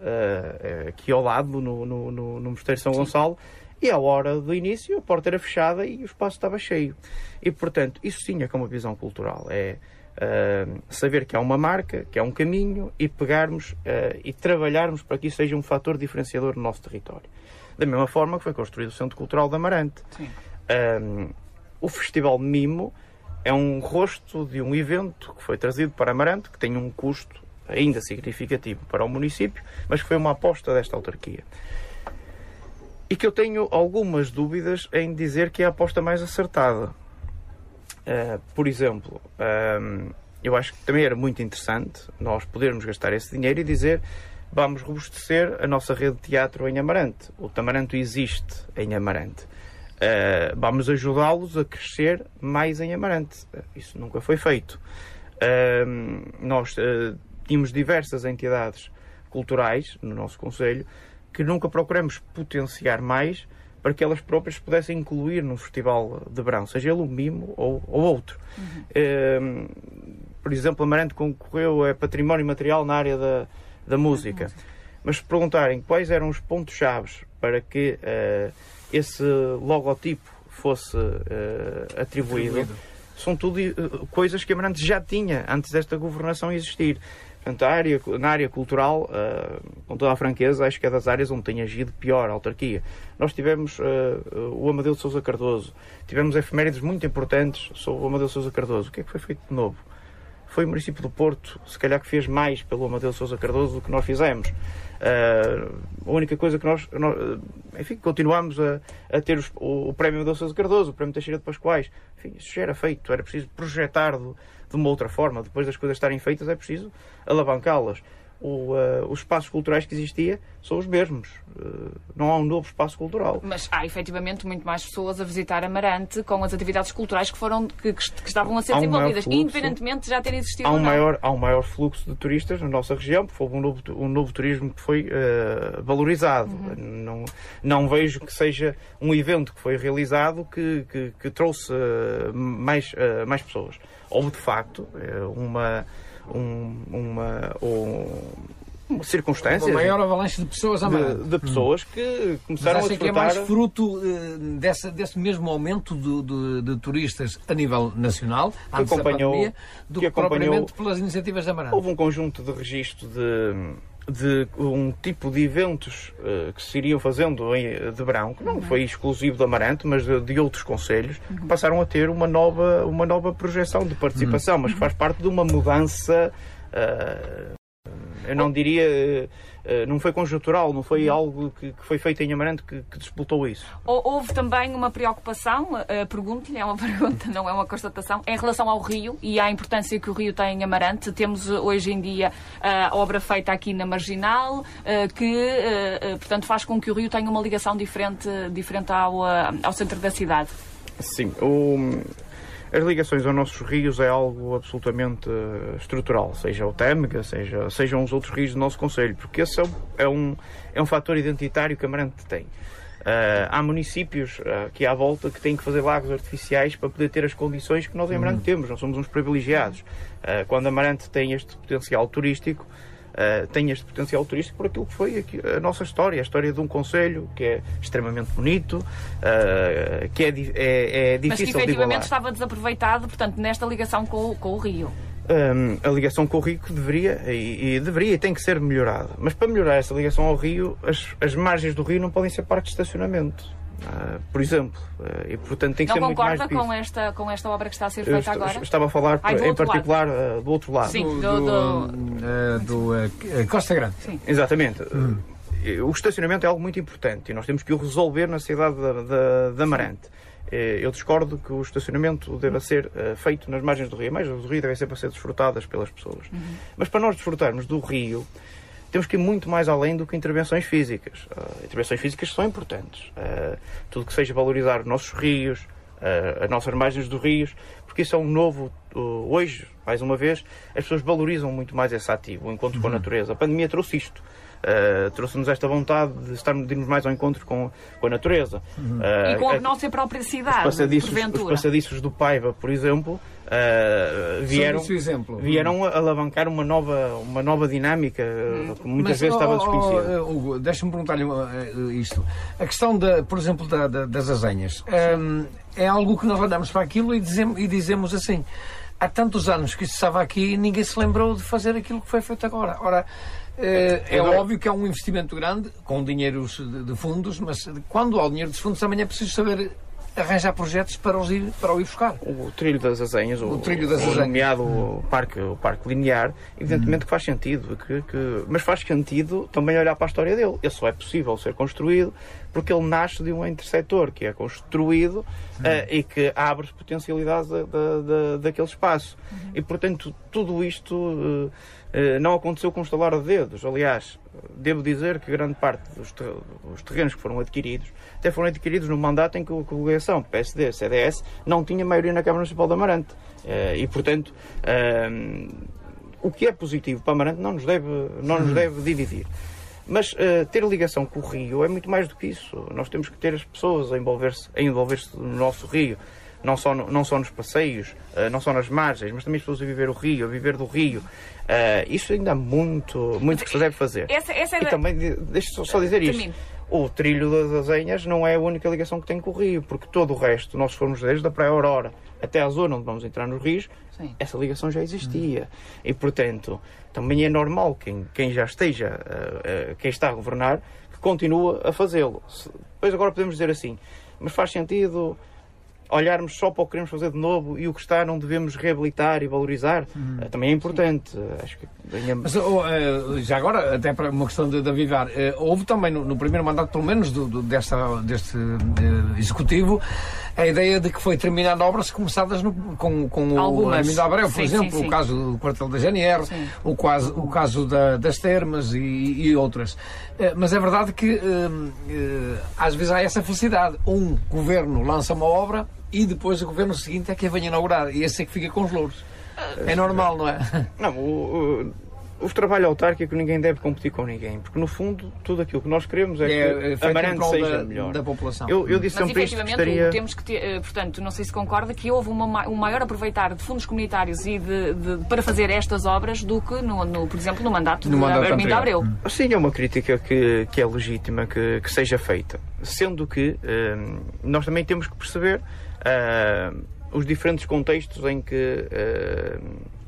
uh, aqui ao lado, no, no, no, no Mosteiro São Gonçalo, e à hora do início, a porta era fechada e o espaço estava cheio. E, portanto, isso sim é como uma visão cultural. É uh, saber que há uma marca, que há um caminho e pegarmos uh, e trabalharmos para que isso seja um fator diferenciador no nosso território. Da mesma forma que foi construído o Centro Cultural de Amarante. Uh, o Festival Mimo é um rosto de um evento que foi trazido para Amarante, que tem um custo ainda significativo para o município, mas que foi uma aposta desta autarquia e que eu tenho algumas dúvidas em dizer que é a aposta mais acertada. Uh, por exemplo, um, eu acho que também era muito interessante nós podermos gastar esse dinheiro e dizer vamos robustecer a nossa rede de teatro em Amarante. O Tamaranto existe em Amarante. Uh, vamos ajudá-los a crescer mais em Amarante. Isso nunca foi feito. Uh, nós tínhamos diversas entidades culturais no nosso Conselho que nunca procuramos potenciar mais para que elas próprias pudessem incluir num festival de verão, seja ele um mimo ou, ou outro. Uhum. Ehm, por exemplo, Amarante concorreu a património material na área da, da música. Mas se perguntarem quais eram os pontos-chave para que uh, esse logotipo fosse uh, atribuído, atribuído, são tudo uh, coisas que Amarante já tinha antes desta governação existir. Portanto, área, na área cultural, uh, com toda a franqueza, acho que é das áreas onde tem agido pior a autarquia. Nós tivemos uh, o Amadeu de Sousa Cardoso, tivemos efemérides muito importantes sobre o Amadeu de Sousa Cardoso. O que é que foi feito de novo? Foi o município do Porto, se calhar, que fez mais pelo Amadeu de Sousa Cardoso do que nós fizemos. Uh, a única coisa que nós, nós enfim, continuamos a, a ter os, o, o prémio Amadeu de Sousa Cardoso, o prémio Teixeira de Pascoais. Enfim, isso já era feito, era preciso projetar do, de uma outra forma. Depois das coisas estarem feitas, é preciso alavancá-las. O, uh, os espaços culturais que existia são os mesmos. Uh, não há um novo espaço cultural. Mas há efetivamente muito mais pessoas a visitar Amarante com as atividades culturais que, foram, que, que estavam a ser desenvolvidas, um independentemente de já terem existido há um Maior, há um maior fluxo de turistas na nossa região, porque houve um novo, um novo turismo que foi uh, valorizado. Uhum. Não, não vejo que seja um evento que foi realizado que, que, que trouxe mais, mais pessoas houve de facto uma, um, uma, um, circunstâncias. Uma maior avalanche de pessoas a de, de pessoas hum. que começaram Mas a que é mais fruto uh, dessa, desse mesmo aumento de, de, de, turistas a nível nacional, que acompanhou, pandemia, do que, que acompanhou, pelas iniciativas da Amarante. Houve um conjunto de registro de de um tipo de eventos uh, que se iriam fazendo em, de verão, que não uhum. foi exclusivo do Amarante, mas de, de outros conselhos, uhum. que passaram a ter uma nova, uma nova projeção de participação, uhum. mas que faz parte de uma mudança uh, eu não diria eh, não foi conjuntural, não foi algo que, que foi feito em Amarante que, que disputou isso. Houve também uma preocupação, uh, pergunto-lhe, é uma pergunta, não é uma constatação, em relação ao Rio e à importância que o Rio tem em Amarante. Temos eh, hoje em dia a obra feita aqui na Marginal, que, portanto, faz com que o Rio tenha uma ligação diferente, diferente ao, ao centro da cidade. Sim, o, as ligações aos nossos rios é algo absolutamente uh, estrutural, seja o Tâmega, seja, sejam os outros rios do nosso Conselho, porque esse é um, é um, é um fator identitário que Amarante tem. Uh, há municípios uh, aqui à volta que têm que fazer lagos artificiais para poder ter as condições que nós em Amarante uhum. temos, não somos uns privilegiados. Uh, quando Amarante tem este potencial turístico, uh, tem este potencial turístico por aquilo que foi aqui, a nossa história, a história de um conselho que é extremamente bonito, uh, que é, é, é difícil Mas que efetivamente estava desaproveitado, portanto, nesta ligação com, com o Rio. Um, a ligação com o Rio deveria e, e, deveria e tem que ser melhorada. Mas para melhorar essa ligação ao Rio, as, as margens do Rio não podem ser parques de estacionamento. Uh, por exemplo. Uh, e, portanto, tem que não ser muito mais concorda com esta, com esta obra que está a ser feita agora? Estava a falar, Ai, em particular, uh, do outro lado. Sim, do, do, do, do Costa Grande. Sim. Exatamente. Hum. O estacionamento é algo muito importante e nós temos que o resolver na cidade de, Amarante. Eu discordo que o estacionamento deva ser feito nas margens do rio. As margens do rio devem ser para ser desfrutadas pelas pessoas. Uhum. Mas para nós desfrutarmos do rio, temos que ir muito mais além do que intervenções físicas. Uh, intervenções físicas são importantes. Uh, tudo que seja valorizar os nossos rios, uh, as nossas margens dos rios, porque isso é um novo. hoje, mais uma vez, as pessoas valorizam muito mais esse ativo, o encontro uhum. com a uhum. natureza. A pandemia trouxe isto. Uh, trouxe-nos esta vontade de estarmos de irmos mais ao encontro com, com a natureza. Uhum. Uh, e com a, a nossa própria cidade. Os passadiços, os passadiços do Paiva, por exemplo, Uh, vieram, vieram alavancar uma nova, uma nova dinâmica hum. que muitas Mas, vezes oh, estava desconhecida. Oh, Hugo, deixa-me perguntar-lhe uh, isto. A questão, da, por exemplo, da, da, das azenhas um, é algo que nós olhamos para aquilo e dizemos, e dizemos assim: há tantos anos que isso estava aqui e ninguém se lembrou de fazer aquilo que foi feito agora. Ora, é, é óbvio que é um investimento grande, com dinheiros de, de fundos, mas quando há o dinheiro dos fundos também é preciso saber arranjar projetos para, os ir, para o ir buscar. O trilho das azenhas, o, o trilho das o nomeado o parque, o parque linear, evidentemente uhum. que faz sentido, que, que, mas faz sentido também olhar para a história dele. Ele só é possível ser construído porque ele nasce de um intersetor que é construído uh, e que abre potencialidades da, da, daquele espaço. Uhum. E, portanto, tudo isto uh, uh, não aconteceu com um estalar de dedos. Aliás, devo dizer que grande parte dos terrenos que foram adquiridos até foram adquiridos no mandato em que a coligação PSD, CDS não tinha maioria na Câmara Municipal de Amarante. E, portanto, o que é positivo para Amarante não nos deve, não nos deve dividir. Mas uh, ter ligação com o rio é muito mais do que isso. Nós temos que ter as pessoas a envolver-se envolver no nosso rio. Não só, no, não só nos passeios, uh, não só nas margens, mas também as pessoas a viver o rio, a viver do rio. Uh, isso ainda há muito, muito que se deve fazer. Essa, essa é e da... também, deixa só dizer isto. O trilho das Azenhas não é a única ligação que tem com o rio, porque todo o resto, nós formos desde a Praia Aurora até à zona onde vamos entrar nos rios, Sim. essa ligação já existia. Hum. E, portanto, também é normal quem, quem já esteja, uh, uh, quem está a governar, que continue a fazê-lo. Depois agora podemos dizer assim, mas faz sentido olharmos só para o que queremos fazer de novo e o que está não devemos reabilitar e valorizar, hum. também é importante. Acho que Mas, oh, já agora, até para uma questão de, de avivar, houve também no, no, primeiro mandato, pelo menos do, do, desta, deste executivo, a ideia de que foi terminando obras começadas no, com, com o Armindo Abreu, por sim, exemplo, sim, sim. o caso do quartel da GNR, o, quase, o caso da, das termas e, e outras. Mas é verdade que às vezes há essa felicidade. Um governo lança uma obra e depois o governo seguinte é que a vem inaugurar. E esse é que fica com os louros. É normal, não é? Não, o, o, trabalho autárquico ninguém deve competir com ninguém, porque no fundo tudo aquilo que nós queremos é, é que a Amarante seja da, melhor. Da população. Eu, eu disse Mas sempre efetivamente isto, estaria... temos que ter, eh, portanto, não sei se concorda, que houve uma, um maior aproveitar de fundos comunitários e de, de, para fazer estas obras do que, no, no por exemplo, no mandato no de mandato Armindo Abreu. Sim, é uma crítica que, que é legítima que, que seja feita. Sendo que eh, nós também temos que perceber uh, os diferentes contextos em que uh,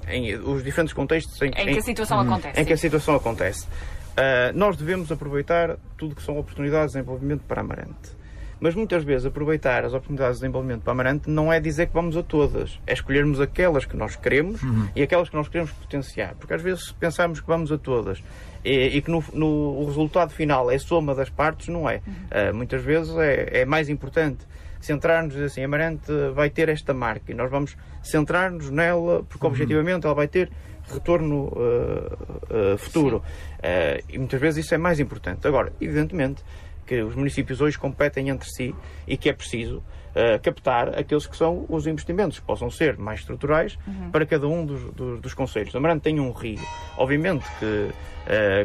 em, os diferentes contextos em, em que a situação em, acontece. Em que a situação acontece. Uh, nós devemos aproveitar tudo que são oportunidades de desenvolvimento para Amarante. Mas muitas vezes aproveitar as oportunidades de desenvolvimento para Amarante não é dizer que vamos a todas, é escolhermos aquelas que nós queremos uhum. e aquelas que nós queremos potenciar. Porque às vezes pensamos que vamos a todas e, e que no, no, o resultado final é soma das partes, não é. Uhum. Uh, muitas vezes é, é mais importante centrar-nos e assim, Amarante vai ter esta marca e nós vamos centrar-nos nela porque uhum. objetivamente ela vai ter retorno uh, uh, futuro. Uh, e muitas vezes isso é mais importante. Agora, evidentemente que os municípios hoje competem entre si e que é preciso captar aqueles que são os investimentos, que possam ser mais estruturais uhum. para cada um dos, dos, dos conselhos. Amarante tem um rio. Obviamente que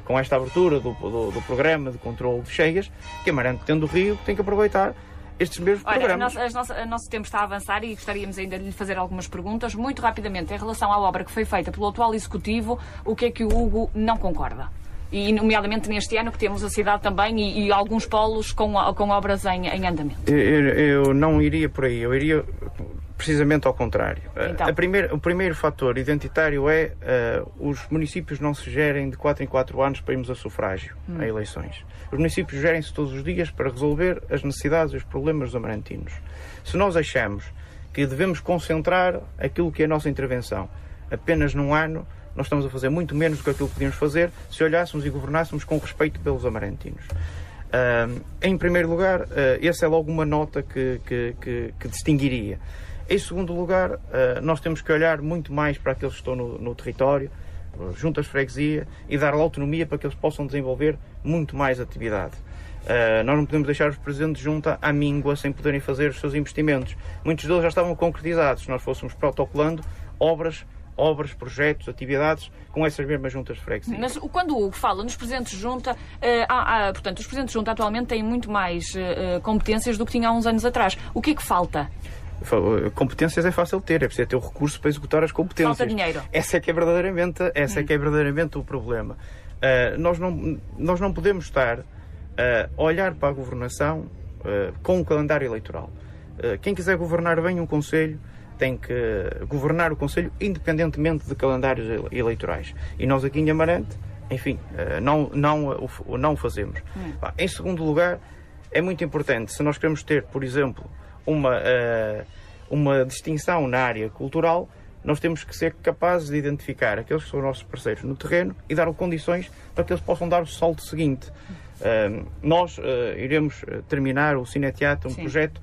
com esta abertura do, do, do programa de controle de cheias, que Amarante tendo o rio tem que aproveitar estes mesmos Olha, programas. Olha, o nosso tempo está a avançar e gostaríamos ainda de lhe fazer algumas perguntas. Muito rapidamente, em relação à obra que foi feita pelo atual Executivo, o que é que o Hugo não concorda? E, nomeadamente neste ano, que temos a cidade também e, e alguns polos com, com obras em, em andamento. Eu, eu, não iria por aí. Eu iria precisamente ao contrário. Então. A primeir, o primeiro fator identitário é uh, os municípios não se gerem de 4 em 4 anos para irmos a sufrágio, hum. a eleições. Os municípios gerem-se todos os dias para resolver as necessidades e os problemas dos amarantinos. Se nós achamos que devemos concentrar aquilo que é a nossa intervenção apenas num ano, nós estamos a fazer muito menos do que aquilo que podíamos fazer se olhássemos e governássemos com respeito pelos amarantinos. Uh, em primeiro lugar, uh, essa é logo uma nota que, que, que, que distinguiria. Em segundo lugar, eh, nós temos que olhar muito mais para aqueles que estão no, no território, juntas de freguesia, e dar autonomia para que eles possam desenvolver muito mais atividade. Uh, nós não podemos deixar os presidentes de junta à míngua sem poderem fazer os seus investimentos. Muitos deles já estavam concretizados. Se nós fôssemos protocolando obras, obras, projetos, atividades com essas mesmas juntas de freguesia. Mas quando o Hugo fala nos presidentes de junta, uh, há, há, portanto, os presidentes de junta atualmente têm muito mais uh, competências do que tinham há uns anos atrás. O que é que falta? competências é fácil ter, é preciso ter o recurso para executar as competências. Falta dinheiro. Essa é que é verdadeiramente, essa hum. é que é verdadeiramente o problema. Uh, nós, não, nós não podemos estar uh, a olhar para a governação uh, com um calendário eleitoral. quem quiser governar bem um Conselho tem que governar o Conselho independentemente de calendários eleitorais. E nós aqui em Amarante, enfim, não, não, não o fazemos. Hum. Em segundo lugar, é muito importante, se nós queremos ter, por exemplo, uma, uh, uma distinção na área cultural, nós temos que ser capazes de identificar aqueles que são os nossos parceiros no terreno e dar condições para que eles possam dar o salto seguinte. Uh, nós iremos terminar o Cineteatro, um Sim. projeto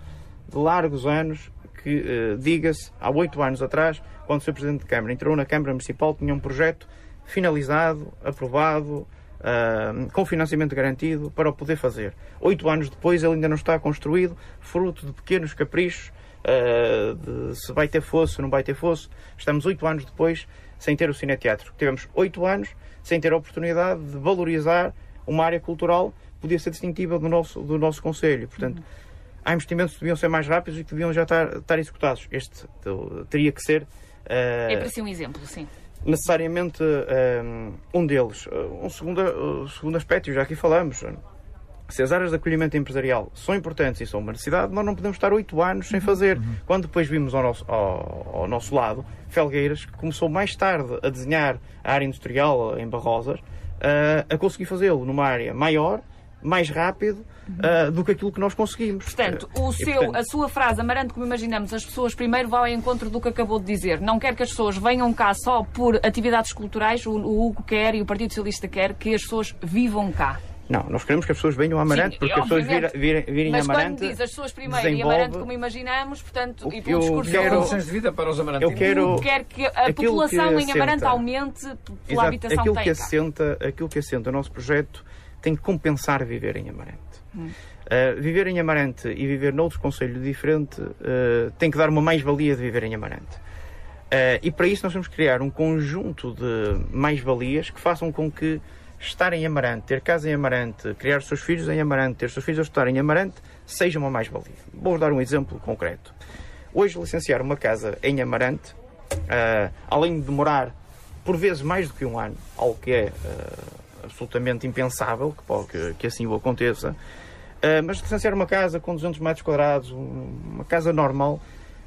de largos anos que, diga-se, há oito anos atrás, quando o Sr. Presidente de Câmara entrou na Câmara Municipal, tinha um projeto finalizado, aprovado, uh, com financiamento garantido para o poder fazer. Oito anos depois ele ainda não está construído, fruto de pequenos caprichos, uh, de se vai ter fosso, não vai ter fosso. Estamos oito anos depois sem ter o cineteatro. Tivemos oito anos sem ter a oportunidade de valorizar uma área cultural que podia ser distintiva do nosso, do nosso Conselho. Portanto, uhum. Há investimentos que deviam ser mais rápidos e que deviam já estar, estar executados. Este teria que ser. Uh, é para si um exemplo, sim necessariamente um, um deles. Um segundo, uh, segundo aspecto, já aqui falamos, se as áreas de acolhimento empresarial são importantes e são uma necessidade, nós não podemos estar oito anos sem fazer. Uhum. Quando depois vimos ao nosso, ao, ao, nosso lado Felgueiras, que começou mais tarde a desenhar a área industrial em Barrosas, uh, a conseguir fazê-lo numa área maior, mais rápido uh, do que aquilo que nós conseguimos. Portanto, o seu, portanto... a sua frase, amarante como imaginamos, as pessoas primeiro vão ao encontro do que acabou de dizer. Não quer que as pessoas venham cá só por atividades culturais, o, o Hugo quer e o Partido Socialista quer que as pessoas vivam cá. Não, nós queremos que as pessoas venham a Amarante, Sim, porque as pessoas virem, virem, virem Mas a Amarante. Mas quando diz as pessoas primeiro e Amarante como imaginamos, portanto, e pelo discurso quero, condições de vida para os amarantinos. Eu quero, quer que a população que em Amarante aumente pela Exato, habitação aquilo que assenta, Aquilo que assenta o nosso projeto tem que compensar viver em Amarante. Hum. Uh, viver em Amarante e viver noutro conselho diferente uh, tem que dar uma mais-valia de viver em Amarante. Uh, e para isso nós temos que criar um conjunto de mais-valias que façam com que estar em Amarante, ter casa em Amarante, criar os seus filhos em Amarante, ter os seus filhos a estudar em Amarante, seja uma mais-valia. Vou dar um exemplo concreto. Hoje, licenciar uma casa em Amarante, além de demorar por vezes mais do que um ano, algo que é absolutamente impensável que, que, que assim o aconteça. Uh, mas licenciar uma casa com 200 metros quadrados, uma casa normal,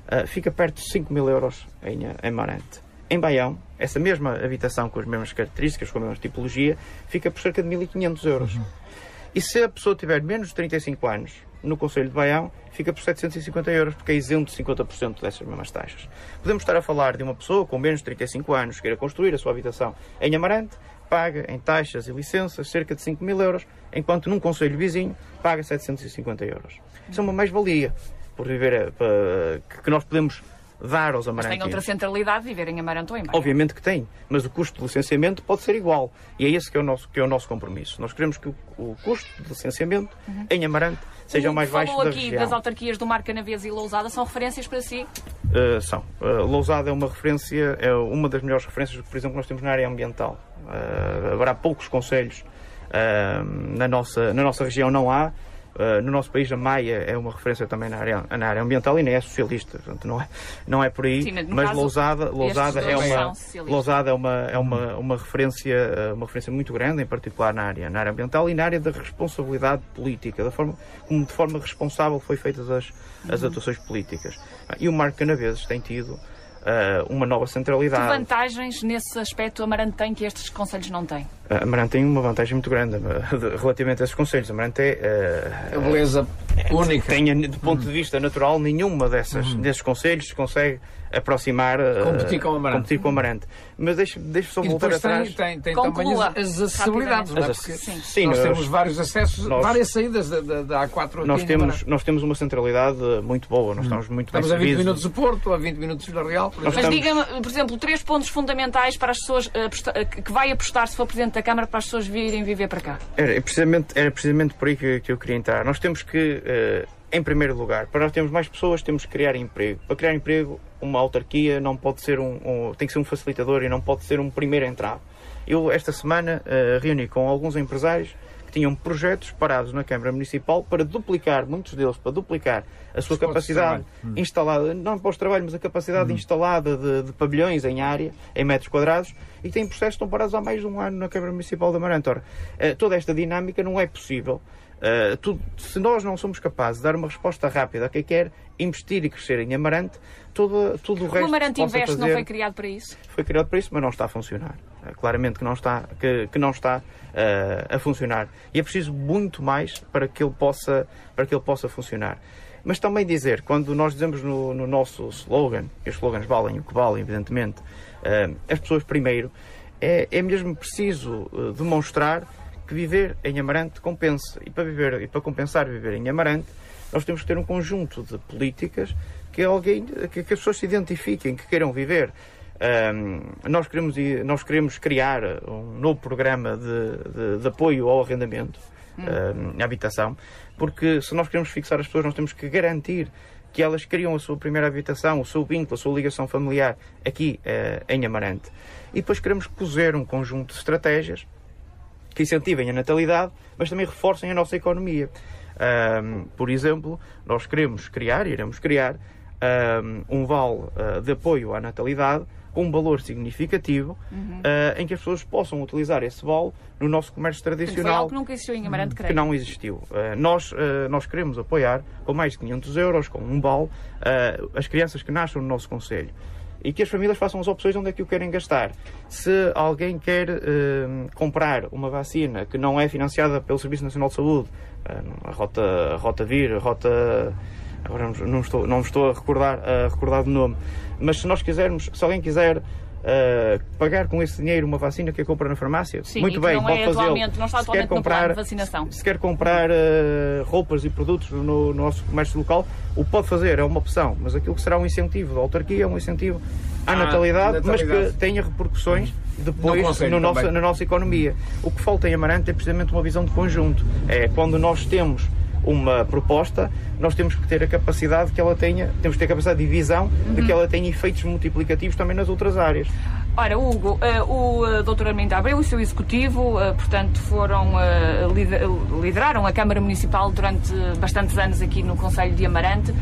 uh, fica perto de 5 mil euros em, em Marante. Em Baião, essa mesma habitação com as mesmas características, com a mesma tipologia, fica por cerca de 1.500 euros. Uhum. E se a pessoa tiver menos de 35 anos no Conselho de Baião, fica por 750 euros, porque é isento de 50% dessas mesmas taxas. Podemos estar a falar de uma pessoa com menos de 35 anos que queira construir a sua habitação em Amarante, paga em taxas e licenças cerca de 5 mil euros, enquanto num Conselho vizinho paga 750 euros. Isso é uma mais-valia por viver, eh, que nós podemos dar aos amarantinos. Mas tem outra centralidade viver em Amarante ou em Baia. Obviamente que tem, mas o custo de licenciamento pode ser igual. E é esse que é o nosso, que é o nosso compromisso. Nós queremos que o, o custo de licenciamento uhum. em Amarante seja o mais baixo Falou da aqui região. das autarquias do Mar Canavês e Lousada, são referências para si? Uh, são. Uh, Lousada é uma referência, é uma das melhores referências, por exemplo, que nós temos na área ambiental. Uh, haverá poucos conselhos na, nossa, na nossa região, não há. Uh, no nosso país, a Maia é uma referência também na área, na área ambiental e nem é socialista, portanto, não é, não é por aí. Sim, mas Lousada, Lousada, é uma, Lousada é uma, é uma, uma, referência, eh, uma referência muito grande, em particular na área, na área ambiental e na área da responsabilidade política, da forma como de forma responsável foi feitas as, as uhum. atuações políticas. E o Marco Canaveses tem tido uma nova centralidade. Que vantagens nesse aspecto Amarante tem que estes conselhos não têm? Uh, Amarante tem uma vantagem muito grande uh, relativamente a esses conselhos. Amarante é. a beleza única. Tem, do ponto de vista natural, nenhuma dessas, uhum. desses conselhos consegue aproximar, competir com o Amarante. Competir com o Amarante. Mas deixe, deixe só e voltar atrás. Tem, tem, tem também as, as acessibilidades, não é? Porque sim. sim nós, nós, temos vários acessos, nós, várias saídas da, da, da A4 nós temos, nós temos uma centralidade muito boa, nós estamos muito estamos bem Estamos a 20 minutos do Porto, a 20 minutos da Real. Mas estamos... diga-me, por exemplo, três pontos fundamentais para as pessoas uh, que vai apostar se for Presidente da Câmara para as pessoas virem viver para cá. Era precisamente, era precisamente por aí que, que eu queria entrar. Nós temos que, uh, em primeiro lugar, para nós termos mais pessoas, temos que criar emprego. Para criar emprego, uma autarquia não pode ser um, um tem que ser um facilitador e não pode ser um primeiro entrave. Eu, esta semana, uh, reuni com alguns empresários que tinham projetos parados na Câmara Municipal para duplicar, muitos deles, para duplicar a sua capacidade hum. instalada, não para os trabalhos, mas a capacidade hum. instalada de, de, pavilhões em área, em metros quadrados, e têm processos que estão parados há mais de um ano na Câmara Municipal de Amarante. Ora, uh, toda esta dinâmica não é possível Uh, tudo, se nós não somos capazes de dar uma resposta rápida a quem quer investir e crescer em Amarante, todo, tudo o resto. O Amarante Invest fazer, não foi criado para isso? Foi criado para isso, mas não está a funcionar. Uh, claramente que não está, que, que não está uh, a funcionar. E é preciso muito mais para que ele possa, para que ele possa funcionar. Mas também dizer, quando nós dizemos no, no nosso slogan, e os slogans valem o que valem, evidentemente, as pessoas primeiro, é, é mesmo preciso demonstrar que viver em Amarante compensa. E para, viver, e para compensar viver em Amarante, nós temos que ter um conjunto de políticas que, alguém, que, que as pessoas se identifiquem, que queiram viver. Um, nós, queremos, nós queremos criar um novo programa de, de, de apoio ao arrendamento, hum. um, à habitação, porque se nós queremos fixar as pessoas, nós temos que garantir que elas criam a sua primeira habitação, o seu vínculo, a sua ligação familiar aqui uh, em Amarante. E depois queremos cozer um conjunto de estratégias que incentivem a natalidade, mas também reforcem a nossa economia. Um, por exemplo, nós queremos criar, iremos criar, um, um vale uh, de apoio à natalidade com um valor significativo uhum. uh, em que as pessoas possam utilizar esse vale no nosso comércio tradicional. Que nunca existiu em Amarante, creio. Que não existiu. Uh, nós, uh, nós queremos apoiar com mais de 500 euros, com um vale, as crianças que nascem no nosso Conselho e que as famílias façam as opções onde é que o querem gastar. Se alguém quer uh, comprar uma vacina que não é financiada pelo Serviço Nacional de Saúde, uh, a Rota, Rota Vir, a Rota. Agora não estou, não estou a recordar, a recordar do nome, mas se nós quisermos, se alguém quiser Uh, pagar com esse dinheiro uma vacina que compra na farmácia, Sim, muito bem, não pode é fazê-lo. Não está atualmente se quer comprar, no vacinação. Se quer comprar uh, roupas e produtos no, no, nosso comércio local, o pode fazer, é uma opção, mas aquilo que será um incentivo da autarquia é um incentivo à ah, natalidade, natalidade, mas que tenha repercussões depois no nossa, na nossa economia. O que falta em Amarante é precisamente uma visão de conjunto. É quando nós temos uma proposta, nós temos que ter a capacidade que ela tenha, temos que ter a capacidade de visão uhum. de que ela tenha efeitos multiplicativos também nas outras áreas. Ora, Hugo, uh, o uh, Dr. Armindo Abreu e o seu executivo, uh, portanto, foram, lideraram a Câmara Municipal durante bastantes anos aqui no Conselho de Amarante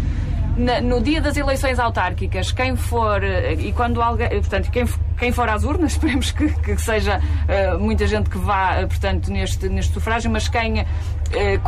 no dia das eleições autárquicas, quem for, eh, e quando alguém, eh, portanto, quem, quem for às urnas, esperemos que, que seja uh, muita gente que vá, portanto, neste, neste sufrágio, mas quem eh,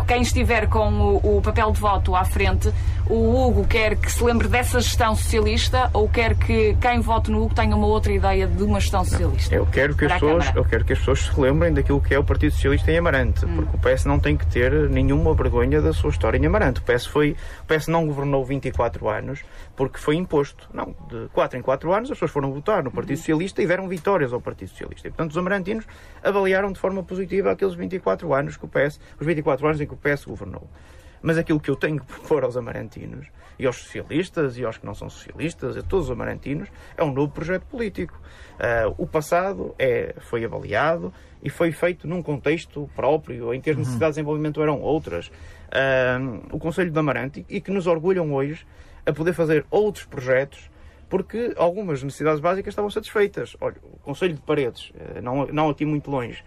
quem estiver com o, o, papel de voto à frente, o Hugo quer que se lembre dessa gestão socialista ou quer que quem vote no Hugo tenha uma outra ideia de uma gestão socialista? Eu quero que, as pessoas, eu quero que as pessoas se lembrem daquilo que é o Partido Socialista em Amarante, hum. porque o PS não tem que ter nenhuma vergonha da sua história em Amarante. O PS, foi, o PS não governou 24 anos porque foi imposto. Não, de 4 em 4 anos as pessoas foram votar no Partido Socialista e deram vitórias ao Partido Socialista. E, portanto, os amarantinos avaliaram de forma positiva aqueles 24 anos que o PS, os 24 anos em que o PS governou. Mas aquilo que eu tenho que propor aos amarantinos e aos socialistas e aos que não são socialistas, a todos os amarantinos, é um novo projeto político. Uh, o passado é, foi avaliado e foi feito num contexto próprio, em que as uhum. necessidades de desenvolvimento eram outras. Uh, o Conselho de Amarante, e que nos orgulham hoje a poder fazer outros projetos porque algumas necessidades básicas estavam satisfeitas. Olha, o Conselho de Paredes, eh, não, não aqui muito longe,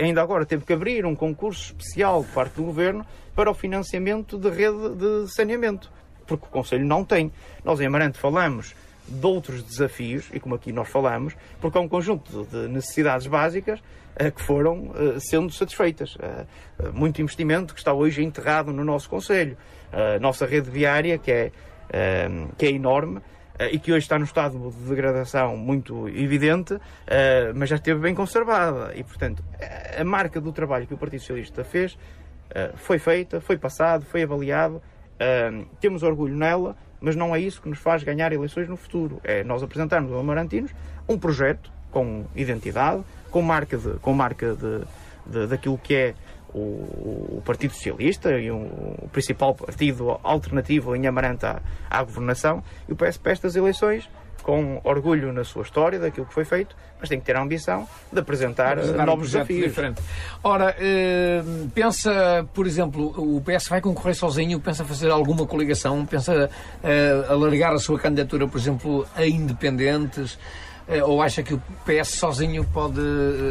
ainda agora teve que abrir um concurso especial por parte do Governo para o financiamento de rede de saneamento, porque o Conselho não tem. Nós em Amarante falamos de outros desafios, e como aqui nós falamos, porque há um conjunto de necessidades básicas uh, que foram uh, sendo satisfeitas. Muito investimento que está hoje enterrado no nosso Conselho. A nossa rede viária, que é, que é enorme, e que hoje está num estado de degradação muito evidente, mas já esteve bem conservada. E, portanto, a marca do trabalho que o Partido Socialista fez foi feita, foi passado, foi avaliado, temos orgulho nela, mas não é isso que nos faz ganhar eleições no futuro. É nós apresentarmos aos Amarantinos um projeto com identidade, com marca, de, com marca de, de daquilo que é o, o, Partido Socialista e um, o principal partido alternativo em Amarante à, à governação, e o PS para estas eleições com orgulho na sua história, daquilo que foi feito, mas tem que ter a ambição de apresentar, apresentar novos um desafios. Diferente. Ora, eh, pensa, por exemplo, o PS vai concorrer sozinho, pensa fazer alguma coligação, pensa eh, alargar a sua candidatura, por exemplo, a independentes, ou acha que o PS sozinho pode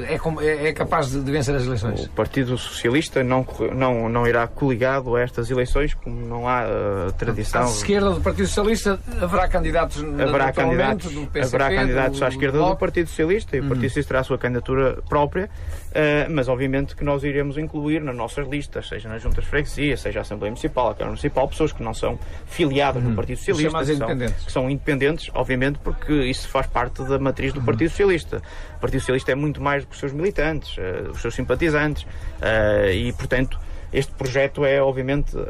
é, é, é capaz de, de, vencer as eleições? O Partido Socialista não, não, não irá coligado a estas eleições, como não há uh, tradição. À esquerda do Partido Socialista haverá candidatos haverá candidatos, do PCP, Haverá candidatos do, à esquerda do, do Partido Socialista e o Partido uhum. Socialista terá a sua candidatura própria, uh, mas obviamente que nós iremos incluir nas nossas listas, seja nas juntas de freguesia, seja a Assembleia Municipal, a Câmara Municipal, pessoas que não são filiadas uhum. no Partido Socialista, que são, que são independentes, obviamente, porque isso faz parte da matriz do Partido Socialista. O Partido Socialista é muito mais do que os seus militantes, uh, os seus simpatizantes, uh, e, portanto, este projeto é, obviamente, uh,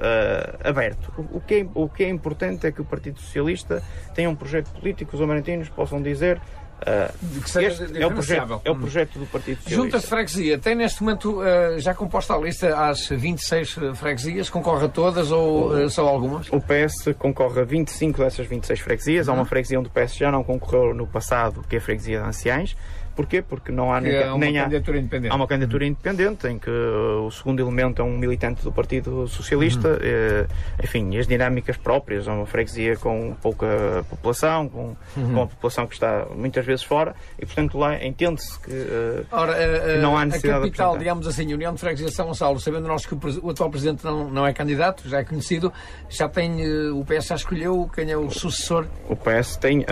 aberto. O, o, que é, o que é importante é que o Partido Socialista tenha um projeto político, os amarantinos possam dizer Uh, este é o, projeto, é o projeto do Partido Socialista. Juntas de Freguesia, tem neste momento uh, já composta a lista às 26 freguesias? Concorre a todas ou uh, só algumas? O PS concorre a 25 dessas 26 freguesias. Há uma uhum. freguesia onde o PS já não concorreu no passado, que é a freguesia de Anciães. Porquê? Porque não há nem, é nem há, há, uma candidatura independente em que uh, o segundo elemento é um militante do Partido Socialista, uhum. uh, enfim, as dinâmicas próprias, é uma freguesia com pouca população, com, uhum. com a população que está muitas vezes fora, e portanto lá entende-se que, uh, Ora, que, não há necessidade a capital, de digamos assim, a União de Freguesia de São Gonçalo, sabendo nós que o, o, atual Presidente não, não é candidato, já é conhecido, já tem, o PS já escolheu quem é o sucessor? O PS tem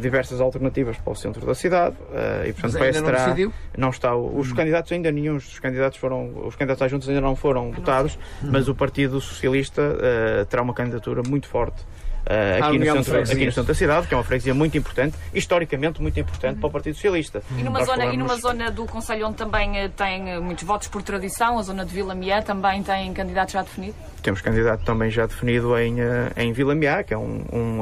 diversas alternativas para o centro da cidade, e portanto Mas ainda não decidiu? Não está. Os hum. candidatos ainda nenhum, os candidatos foram, os candidatos à juntos ainda não foram votados, hum. mas o Partido Socialista uh, terá uma candidatura muito forte. Uh, aqui, no centro, aqui, no centro, da cidade, que é uma freguesia muito importante, historicamente muito importante uhum. para o Partido Socialista. E numa, zona, falamos... e numa zona do Conselho onde também uh, tem muitos votos por tradição, a zona de Vila Mié também tem candidato já definido? Temos candidato também já definido em, em Vila Mié, que é um, um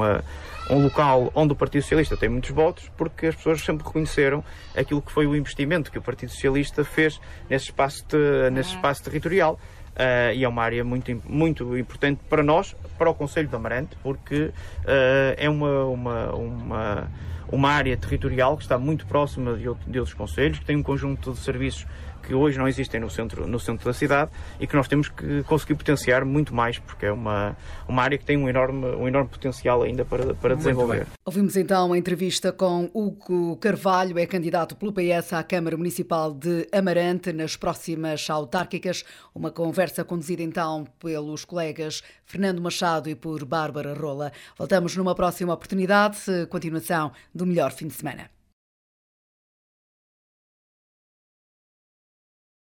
um local onde o Partido Socialista tem muitos votos, porque as pessoas sempre reconheceram aquilo que foi o investimento que o Partido Socialista fez nesse espaço, te, nesse espaço territorial. Uh, e é uma área muito, muito importante para nós, para o Conselho de Amarante, porque uh, é uma, uma, uma, uma área territorial que está muito próxima de, de outros conselhos, que tem um conjunto de serviços que hoje não existem no centro, no centro da cidade e que nós temos que conseguir potenciar muito mais, porque é uma, uma área que tem um enorme, um enorme potencial ainda para, para desenvolver. Ouvimos então a entrevista com Hugo Carvalho, é candidato pelo PS à Câmara Municipal de Amarante nas próximas autárquicas. Uma conversa conduzida então pelos colegas Fernando Machado e por Bárbara Rola. Voltamos numa próxima oportunidade. Continuação do melhor fim de semana.